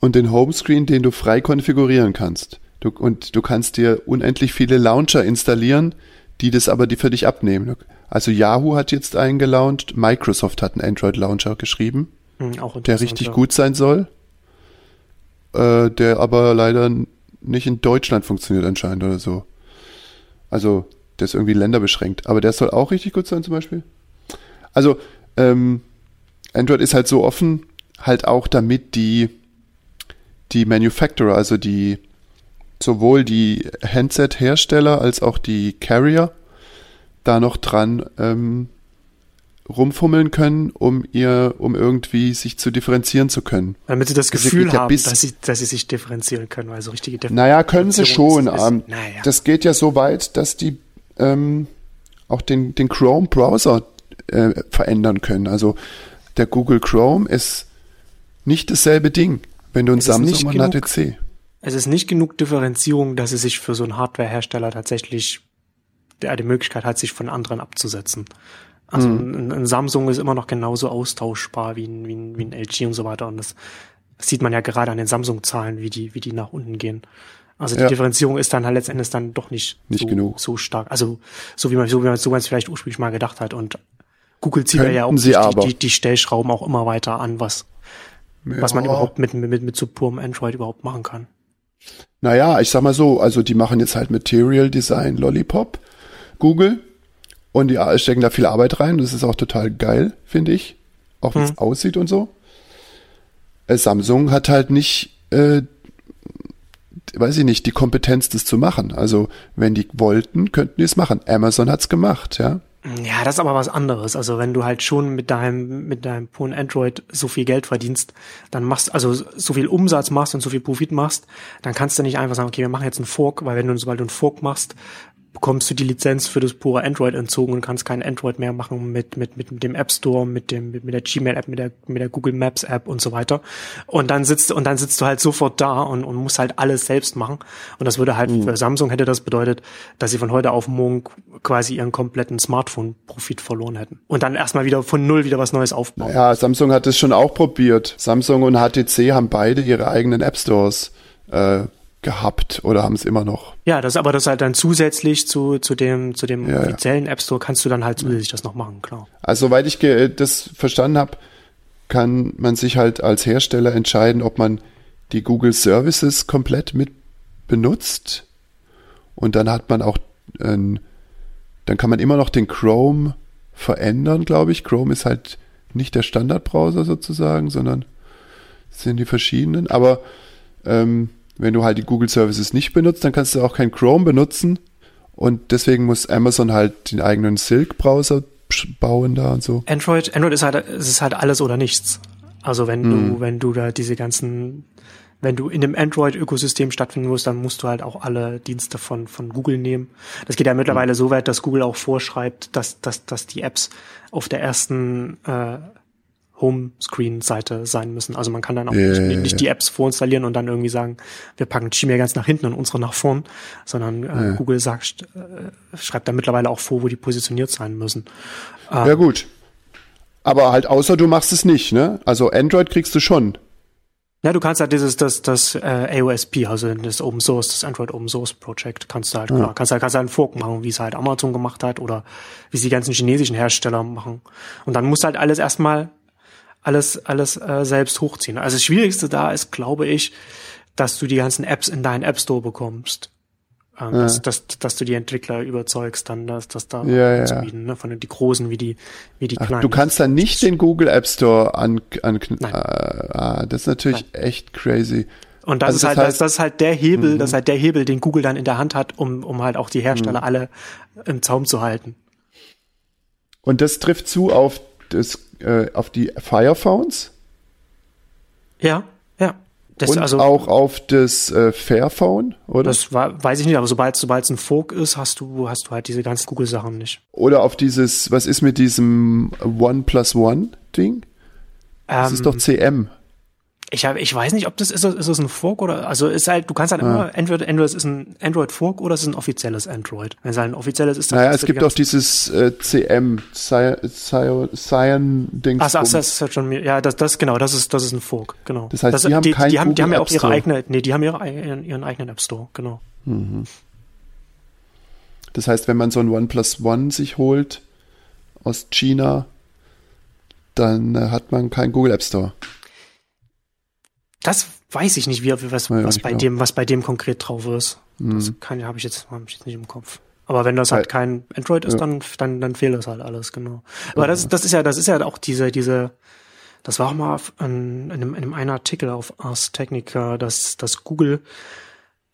und den Homescreen, den du frei konfigurieren kannst. Du, und du kannst dir unendlich viele Launcher installieren, die das aber die für dich abnehmen. Also Yahoo hat jetzt einen gelauncht, Microsoft hat einen Android Launcher geschrieben, Hm, auch der richtig gut sein soll, äh, der aber leider nicht in Deutschland funktioniert anscheinend oder so. Also der ist irgendwie länderbeschränkt, aber der soll auch richtig gut sein zum Beispiel. Also ähm, Android ist halt so offen, halt auch damit die, die Manufacturer, also die, sowohl die Handset-Hersteller als auch die Carrier da noch dran ähm, rumfummeln können, um ihr, um irgendwie sich zu differenzieren zu können. Damit sie das Das Gefühl geht ja haben, dass sie, dass sie sich differenzieren können, also richtige Differenz. Naja, können sie schon. Differenzierung Ähm, naja. Das geht ja so weit, dass die ähm, auch den, den Chrome-Browser äh, verändern können. Also der Google Chrome ist nicht dasselbe Ding, wenn du ein Es ist nicht Samsung und ein genug- HTC. Es ist nicht genug Differenzierung, dass es sich für so einen Hardware-Hersteller tatsächlich der die Möglichkeit hat, sich von anderen abzusetzen. Also ein, ein Samsung ist immer noch genauso austauschbar wie ein, wie, ein, wie ein LG und so weiter. Und das, sieht man ja gerade an den Samsung-Zahlen, wie die, wie die nach unten gehen. Also die Ja. Differenzierung ist dann halt letztendlich dann doch nicht, Nicht so, genug. so stark. Also so wie man so wie man so man es vielleicht ursprünglich mal gedacht hat. Und Google zieht ja auch die, die, die Stellschrauben auch immer weiter an, was, was man Ja. überhaupt mit, mit, mit so purem Android überhaupt machen kann. Naja, ich sag mal so, also die machen jetzt halt Material Design Lollipop, Google, und die stecken da viel Arbeit rein. Das ist auch total geil, finde ich. Auch wie es Mhm. aussieht und so. Äh, Samsung hat halt nicht, äh, weiß ich nicht, die Kompetenz, das zu machen. Also, wenn die wollten, könnten die es machen. Amazon hat's gemacht, ja. Ja, das ist aber was anderes. Also wenn du halt schon mit deinem, mit deinem puren Android so viel Geld verdienst, dann machst, also so viel Umsatz machst und so viel Profit machst, dann kannst du nicht einfach sagen, okay, wir machen jetzt einen Fork, weil wenn du, sobald du einen Fork machst, bekommst du die Lizenz für das pure Android entzogen und kannst kein Android mehr machen mit, mit, mit dem App Store, mit dem, mit, mit der Gmail App, mit der, mit der Google Maps App und so weiter. Und dann sitzt, und dann sitzt du halt sofort da und, und musst halt alles selbst machen. Und das würde halt, für Samsung hätte das bedeutet, dass sie von heute auf morgen quasi ihren kompletten Smartphone-Profit verloren hätten. Und dann erstmal wieder von Null wieder was Neues aufbauen. Ja, Samsung hat es schon auch probiert. Samsung und HTC haben beide ihre eigenen App Stores äh, gehabt oder haben es immer noch. Ja, das aber das halt dann zusätzlich zu, zu dem, zu dem Ja, offiziellen App Store kannst du dann halt zusätzlich das noch machen, klar. Also soweit ich ge- das verstanden habe, kann man sich halt als Hersteller entscheiden, ob man die Google Services komplett mit benutzt und dann hat man auch, ein, dann kann man immer noch den Chrome verändern, glaube ich. Chrome ist halt nicht der Standardbrowser sozusagen, sondern sind die verschiedenen. Aber ähm, wenn du halt die Google Services nicht benutzt, dann kannst du auch kein Chrome benutzen und deswegen muss Amazon halt den eigenen Silk-Browser bauen da und so. Android, Android ist halt, es ist halt alles oder nichts. Also wenn Mhm. du, wenn du da diese ganzen, wenn du in dem Android-Ökosystem stattfinden musst, dann musst du halt auch alle Dienste von, von Google nehmen. Das geht ja Mhm. mittlerweile so weit, dass Google auch vorschreibt, dass, dass, dass die Apps auf der ersten äh, Homescreen-Seite sein müssen. Also man kann dann auch Ja, nicht, ja, nicht ja. die Apps vorinstallieren und dann irgendwie sagen, wir packen Gmail ganz nach hinten und unsere nach vorn, sondern äh, Google sagt, äh, schreibt da mittlerweile auch vor, wo die positioniert sein müssen. Ja gut. Aber halt außer du machst es nicht, ne? Also Android kriegst du schon. Ja, du kannst halt dieses, das, das äh, AOSP, also das Open Source, das Android Open Source Project, kannst du halt, klar, kannst halt, kannst halt einen Fork machen, wie es halt Amazon gemacht hat oder wie es die ganzen chinesischen Hersteller machen. Und dann musst du halt alles erstmal alles, alles äh, selbst hochziehen. Also das Schwierigste da ist, glaube ich, dass du die ganzen Apps in deinen App Store bekommst. Ähm, dass, dass, dass du die Entwickler überzeugst, dann das, das da Ja, ja. anzubieten, ne? Von den die großen wie die, wie die Ach, kleinen. du kannst dann nicht den Google App Store an, an Nein. äh, ah, das ist natürlich echt crazy. Und das Also ist das halt, heißt- das, das ist halt der Hebel, das ist halt der Hebel, den Google dann in der Hand hat, um, um halt auch die Hersteller alle im Zaum zu halten. Und das trifft zu auf das äh, auf die Fire Phones Ja, ja. Das, und also, auch auf das äh, Fairphone, oder? das war, weiß ich nicht, aber sobald sobald es ein Fork ist, hast du, hast du halt diese ganzen Google-Sachen nicht. Oder auf dieses, was ist mit diesem One plus One Ding? Das Ähm, ist doch CM. Ich, hab, ich weiß nicht, ob das ist, ist es ein Fork oder, also ist halt, du kannst halt immer, entweder, entweder es ist ein Android Fork oder es ist ein offizielles Android. Wenn es halt ein offizielles ist, dann Naja, es gibt auch dieses äh, CM, Cyan-Dings. Ach, das ist halt schon, ja, das, das, genau, das ist, das ist ein Fork, genau. Das heißt, die haben die, keinen die haben, die haben ja auch ihre eigene, nee, die haben ihre, ihren, ihren eigenen App Store, genau. Das heißt, wenn man so ein OnePlus One sich holt aus China, dann äh, hat man keinen Google App Store. Das weiß ich nicht, wie, was, Ja, was ich bei dem, was bei dem konkret drauf ist. Das kann, habe ich jetzt, habe ich jetzt nicht im Kopf. Aber wenn das halt kein Android ist, Ja. dann, dann, dann fehlt das halt alles, genau. Aber das, das ist ja, das ist ja auch diese, diese, das war auch mal in, in, einem, in einem einen Artikel auf Ars Technica, dass, dass Google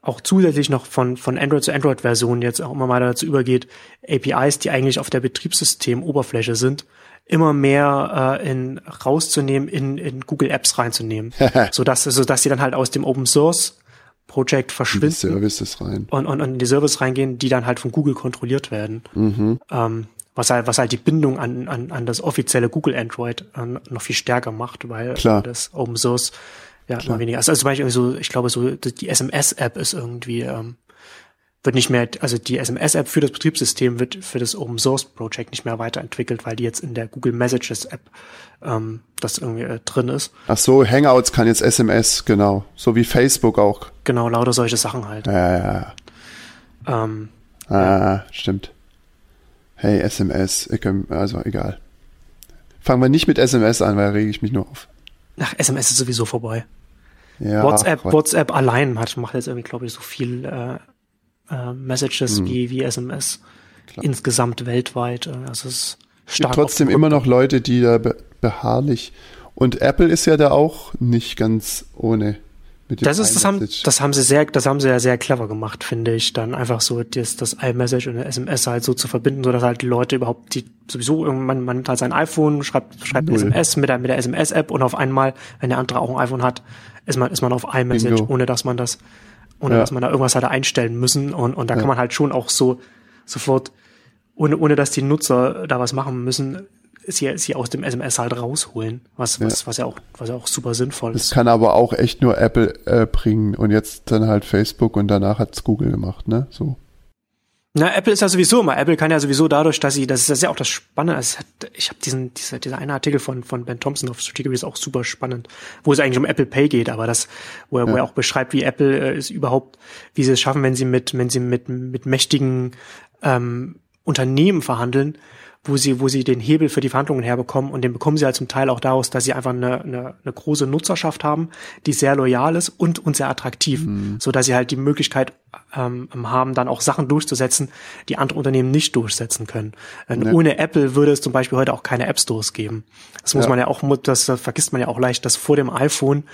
auch zusätzlich noch von, von Android zu Android-Versionen jetzt auch immer weiter dazu übergeht, APIs, die eigentlich auf der Betriebssystemoberfläche sind, immer mehr äh, in rauszunehmen, in, in Google Apps reinzunehmen. so dass so dass sie dann halt aus dem Open Source Project verschwinden. Services rein. Und, und, und in die Services reingehen, die dann halt von Google kontrolliert werden. Mhm. Ähm, was halt, was halt die Bindung an, an, an das offizielle Google Android äh, noch viel stärker macht, weil Klar. das Open Source ja Klar. immer weniger. Also, also zum Beispiel so, ich glaube so, die SMS-App ist irgendwie, ähm, wird nicht mehr, also die SMS-App für das Betriebssystem wird für das Open Source Project nicht mehr weiterentwickelt, weil die jetzt in der Google Messages App ähm, das irgendwie äh, drin ist. Ach so, Hangouts kann jetzt SMS, genau. So wie Facebook auch. Genau, lauter solche Sachen halt. Ja, ja, Ähm, ja. Ah, stimmt. Hey, SMS, kann- also egal. Fangen wir nicht mit SMS an, weil da rege ich mich nur auf. ach, SMS ist sowieso vorbei. Ja, WhatsApp. WhatsApp allein hat, macht jetzt irgendwie, glaube ich, so viel äh, äh, Messages wie, wie SMS. Klar. insgesamt weltweit. Äh, Also es ist gibt stark. trotzdem auf- immer noch Leute, die da be beharrlich. Und Apple ist ja da auch nicht ganz ohne. Mit dem Das ist, das haben, das haben sie sehr, das haben sie ja sehr clever gemacht, finde ich. Dann einfach so das, das iMessage und das SMS halt so zu verbinden, so dass halt die Leute überhaupt, die sowieso irgendwann, man nimmt halt sein iPhone, schreibt, schreibt eine. SMS mit der, mit der SMS-App und auf einmal, wenn der andere auch ein iPhone hat, ist man, ist man auf iMessage, Bingo. ohne dass man das, ohne Ja. dass man da irgendwas hatte einstellen müssen. Und, und da kann man halt schon auch so sofort, ohne, ohne dass die Nutzer da was machen müssen, sie, sie aus dem SMS halt rausholen, was, was, was ja auch, was ja auch super sinnvoll Das ist. kann aber auch echt nur Apple äh, bringen und jetzt dann halt Facebook und danach hat's Google gemacht, ne? So. Na, Apple ist ja sowieso immer. Apple kann ja sowieso dadurch, dass sie, das ist, das ist ja auch das Spannende. Hat, ich habe diesen, dieser, dieser eine Artikel von, von Ben Thompson auf Strategy ist auch super spannend, wo es eigentlich um Apple Pay geht, aber das, wo er, wo er auch beschreibt, wie Apple äh, es überhaupt, wie sie es schaffen, wenn sie mit, wenn sie mit, mit mächtigen ähm, Unternehmen verhandeln, wo sie, wo sie den Hebel für die Verhandlungen herbekommen und den bekommen sie halt zum Teil auch daraus, dass sie einfach eine, eine, eine große Nutzerschaft haben, die sehr loyal ist und, und sehr attraktiv, so dass sie halt die Möglichkeit ähm, haben, dann auch Sachen durchzusetzen, die andere Unternehmen nicht durchsetzen können. Äh, Ja. Ohne Apple würde es zum Beispiel heute auch keine App Stores geben. Das muss Ja. man ja auch, das vergisst man ja auch leicht, dass vor dem iPhone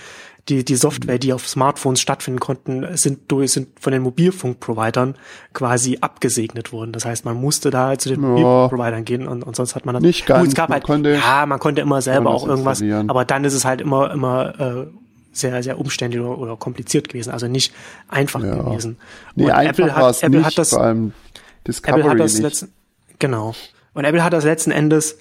die, die Software, die auf Smartphones stattfinden konnten, sind durch, sind von den Mobilfunkprovidern quasi abgesegnet worden. Das heißt, man musste da zu den Ja. Mobilfunkprovidern gehen und, und sonst hat man das. Nicht ganz, es gab man halt, konnte- ja, man konnte immer selber auch irgendwas, aber dann ist es halt immer, immer, äh, sehr, sehr umständlich oder, oder kompliziert gewesen, also nicht einfach Ja. gewesen. Nee, und einfach Apple hat, Apple nicht, hat das, vor allem Discovery Apple hat das letzten, genau. Und Apple hat das letzten Endes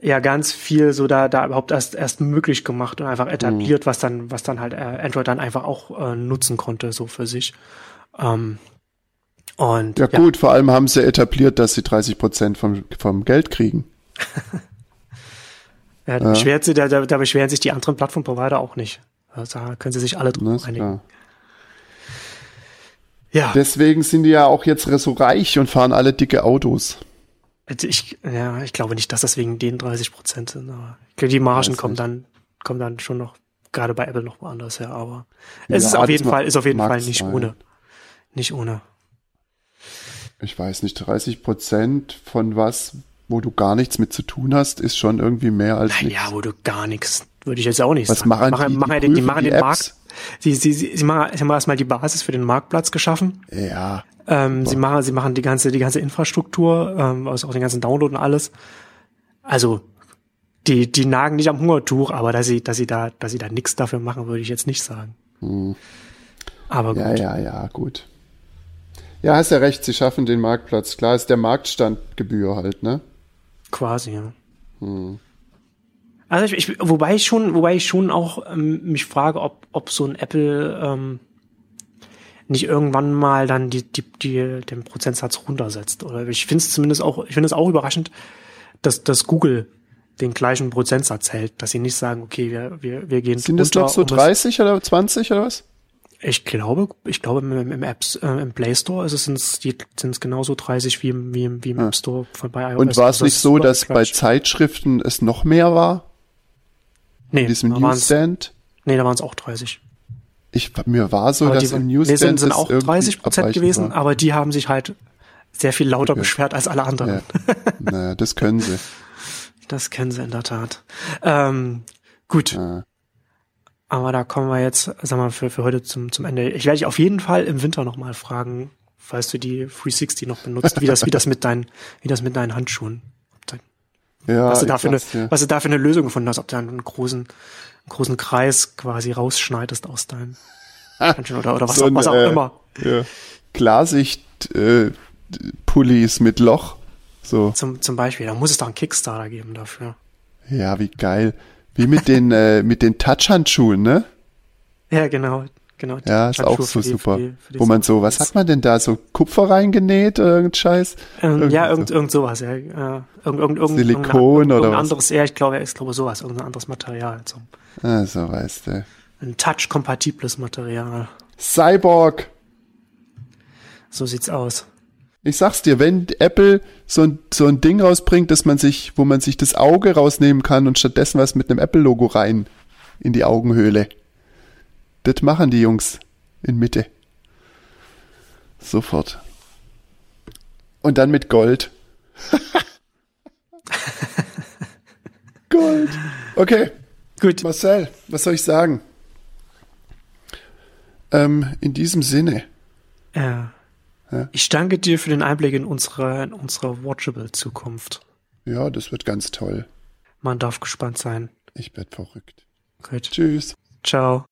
ja ganz viel so da, da überhaupt erst, erst möglich gemacht und einfach etabliert, Mhm. was dann, was dann halt äh, Android dann einfach auch äh, nutzen konnte, so für sich. Ähm, und ja, gut, vor allem haben sie etabliert, dass sie 30 Prozent vom, vom Geld kriegen. ja, da, beschwert sie, da, da, beschweren sich die anderen Plattformprovider auch nicht. Also, da können sie sich alle ist einigen. klar. Ja, Deswegen sind die ja auch jetzt so reich und fahren alle dicke Autos. Also ich, ja, ich glaube nicht, dass das wegen den 30 Prozent sind. Aber ich glaube, die Margen kommen nicht. dann, kommen dann schon noch, gerade bei Apple noch woanders her. Aber Ja, es ist auf jeden Fall, ist auf jeden Fall nicht sein. ohne. Nicht ohne. Ich weiß nicht, 30 Prozent von was, wo du gar nichts mit zu tun hast, ist schon irgendwie mehr als nichts. Naja, wo du gar nichts, würde ich jetzt auch nicht Was sagen. machen machen, die? Die machen, ja den- die prüfen machen die den Apps? Markt. Sie, sie, sie, sie machen, sie haben erstmal die Basis für den Marktplatz geschaffen. Ja, Ähm, sie machen, sie machen die ganze, die ganze Infrastruktur, ähm, also auch den ganzen Download und alles. Also, die, die nagen nicht am Hungertuch, aber dass sie, dass sie da, dass sie da nichts dafür machen, würde ich jetzt nicht sagen. Aber gut. Hm. ja, ja, ja, gut. Ja, hast ja recht, sie schaffen den Marktplatz. Klar ist der Marktstandgebühr halt, ne? Quasi, ja. Hm. Also ich, ich, wobei ich schon, wobei ich schon auch ähm, mich frage, ob, ob so ein Apple ähm, nicht irgendwann mal dann die, die, die, den Prozentsatz runtersetzt. Oder ich finde es zumindest auch, ich finde es auch überraschend, dass, dass Google den gleichen Prozentsatz hält, dass sie nicht sagen, okay, wir, wir, wir gehen Sind das noch so um es- 30 oder 20 oder was? Ich glaube, ich glaube im, im Apps, äh, im Play Store ist es sind's, die sind genauso 30 wie im, wie im, wie im App Store von bei iOS. Und war es Also nicht so, dass bei. Zeitschriften es noch mehr war? Nee, In diesem Newsstand? Nee, da waren es auch 30. Ich, mir war so, Aber dass die, im nee, Newsstand sind, sind das auch irgendwie 30 Prozent gewesen, war. aber die haben sich halt sehr viel lauter Okay. beschwert als alle anderen. Ja. naja, das können sie. Das kennen sie in der Tat. Ähm, gut. Ja. Aber da kommen wir jetzt, sag mal, für, für heute zum, zum Ende. Ich werde dich auf jeden Fall im Winter nochmal fragen, falls du die 360 noch benutzt, wie das, wie das mit deinen, wie das mit deinen Handschuhen. Ja, was, du da für eine, ja. was du da für eine Lösung gefunden hast, ob du einen großen, einen großen Kreis quasi rausschneidest aus deinen Handschuhen oder, oder was, So auch, ein, was auch äh, immer. Ja. Klarsicht äh, Pullis mit Loch. So. Zum, zum Beispiel. Da muss es doch einen Kickstarter geben dafür. Ja, wie geil. Wie mit den äh, mit den Touch-Handschuhen, ne? Ja, genau. Genau. Ja, ist auch so super. die- die Wo man so, was hat man denn da? So Kupfer reingenäht oder irgendein Scheiß? Ähm, ja, irgend, so. irgend sowas, ja. Äh, irgend, irgend, irgend, Silikon irgendein- oder was? anderes, ja, ich glaube, ich glaube sowas, irgendein anderes Material. So. Ah, so weißt du. Ein touch-kompatibles Material. Cyborg. So sieht's aus. Ich sag's dir, wenn Apple so ein, so ein Ding rausbringt, dass man sich, wo man sich das Auge rausnehmen kann und stattdessen was mit einem Apple-Logo rein in die Augenhöhle. Das machen die Jungs in Mitte. Sofort. Und dann mit Gold. Gold. Okay, Gut. Marcel, was soll ich sagen? Ähm, in diesem Sinne. Ja. Ja. Ich danke dir für den Einblick in unsere, in unsere Watchable-Zukunft. Ja, das wird ganz toll. Man darf gespannt sein. Ich werd verrückt. Gut. Tschüss. Ciao.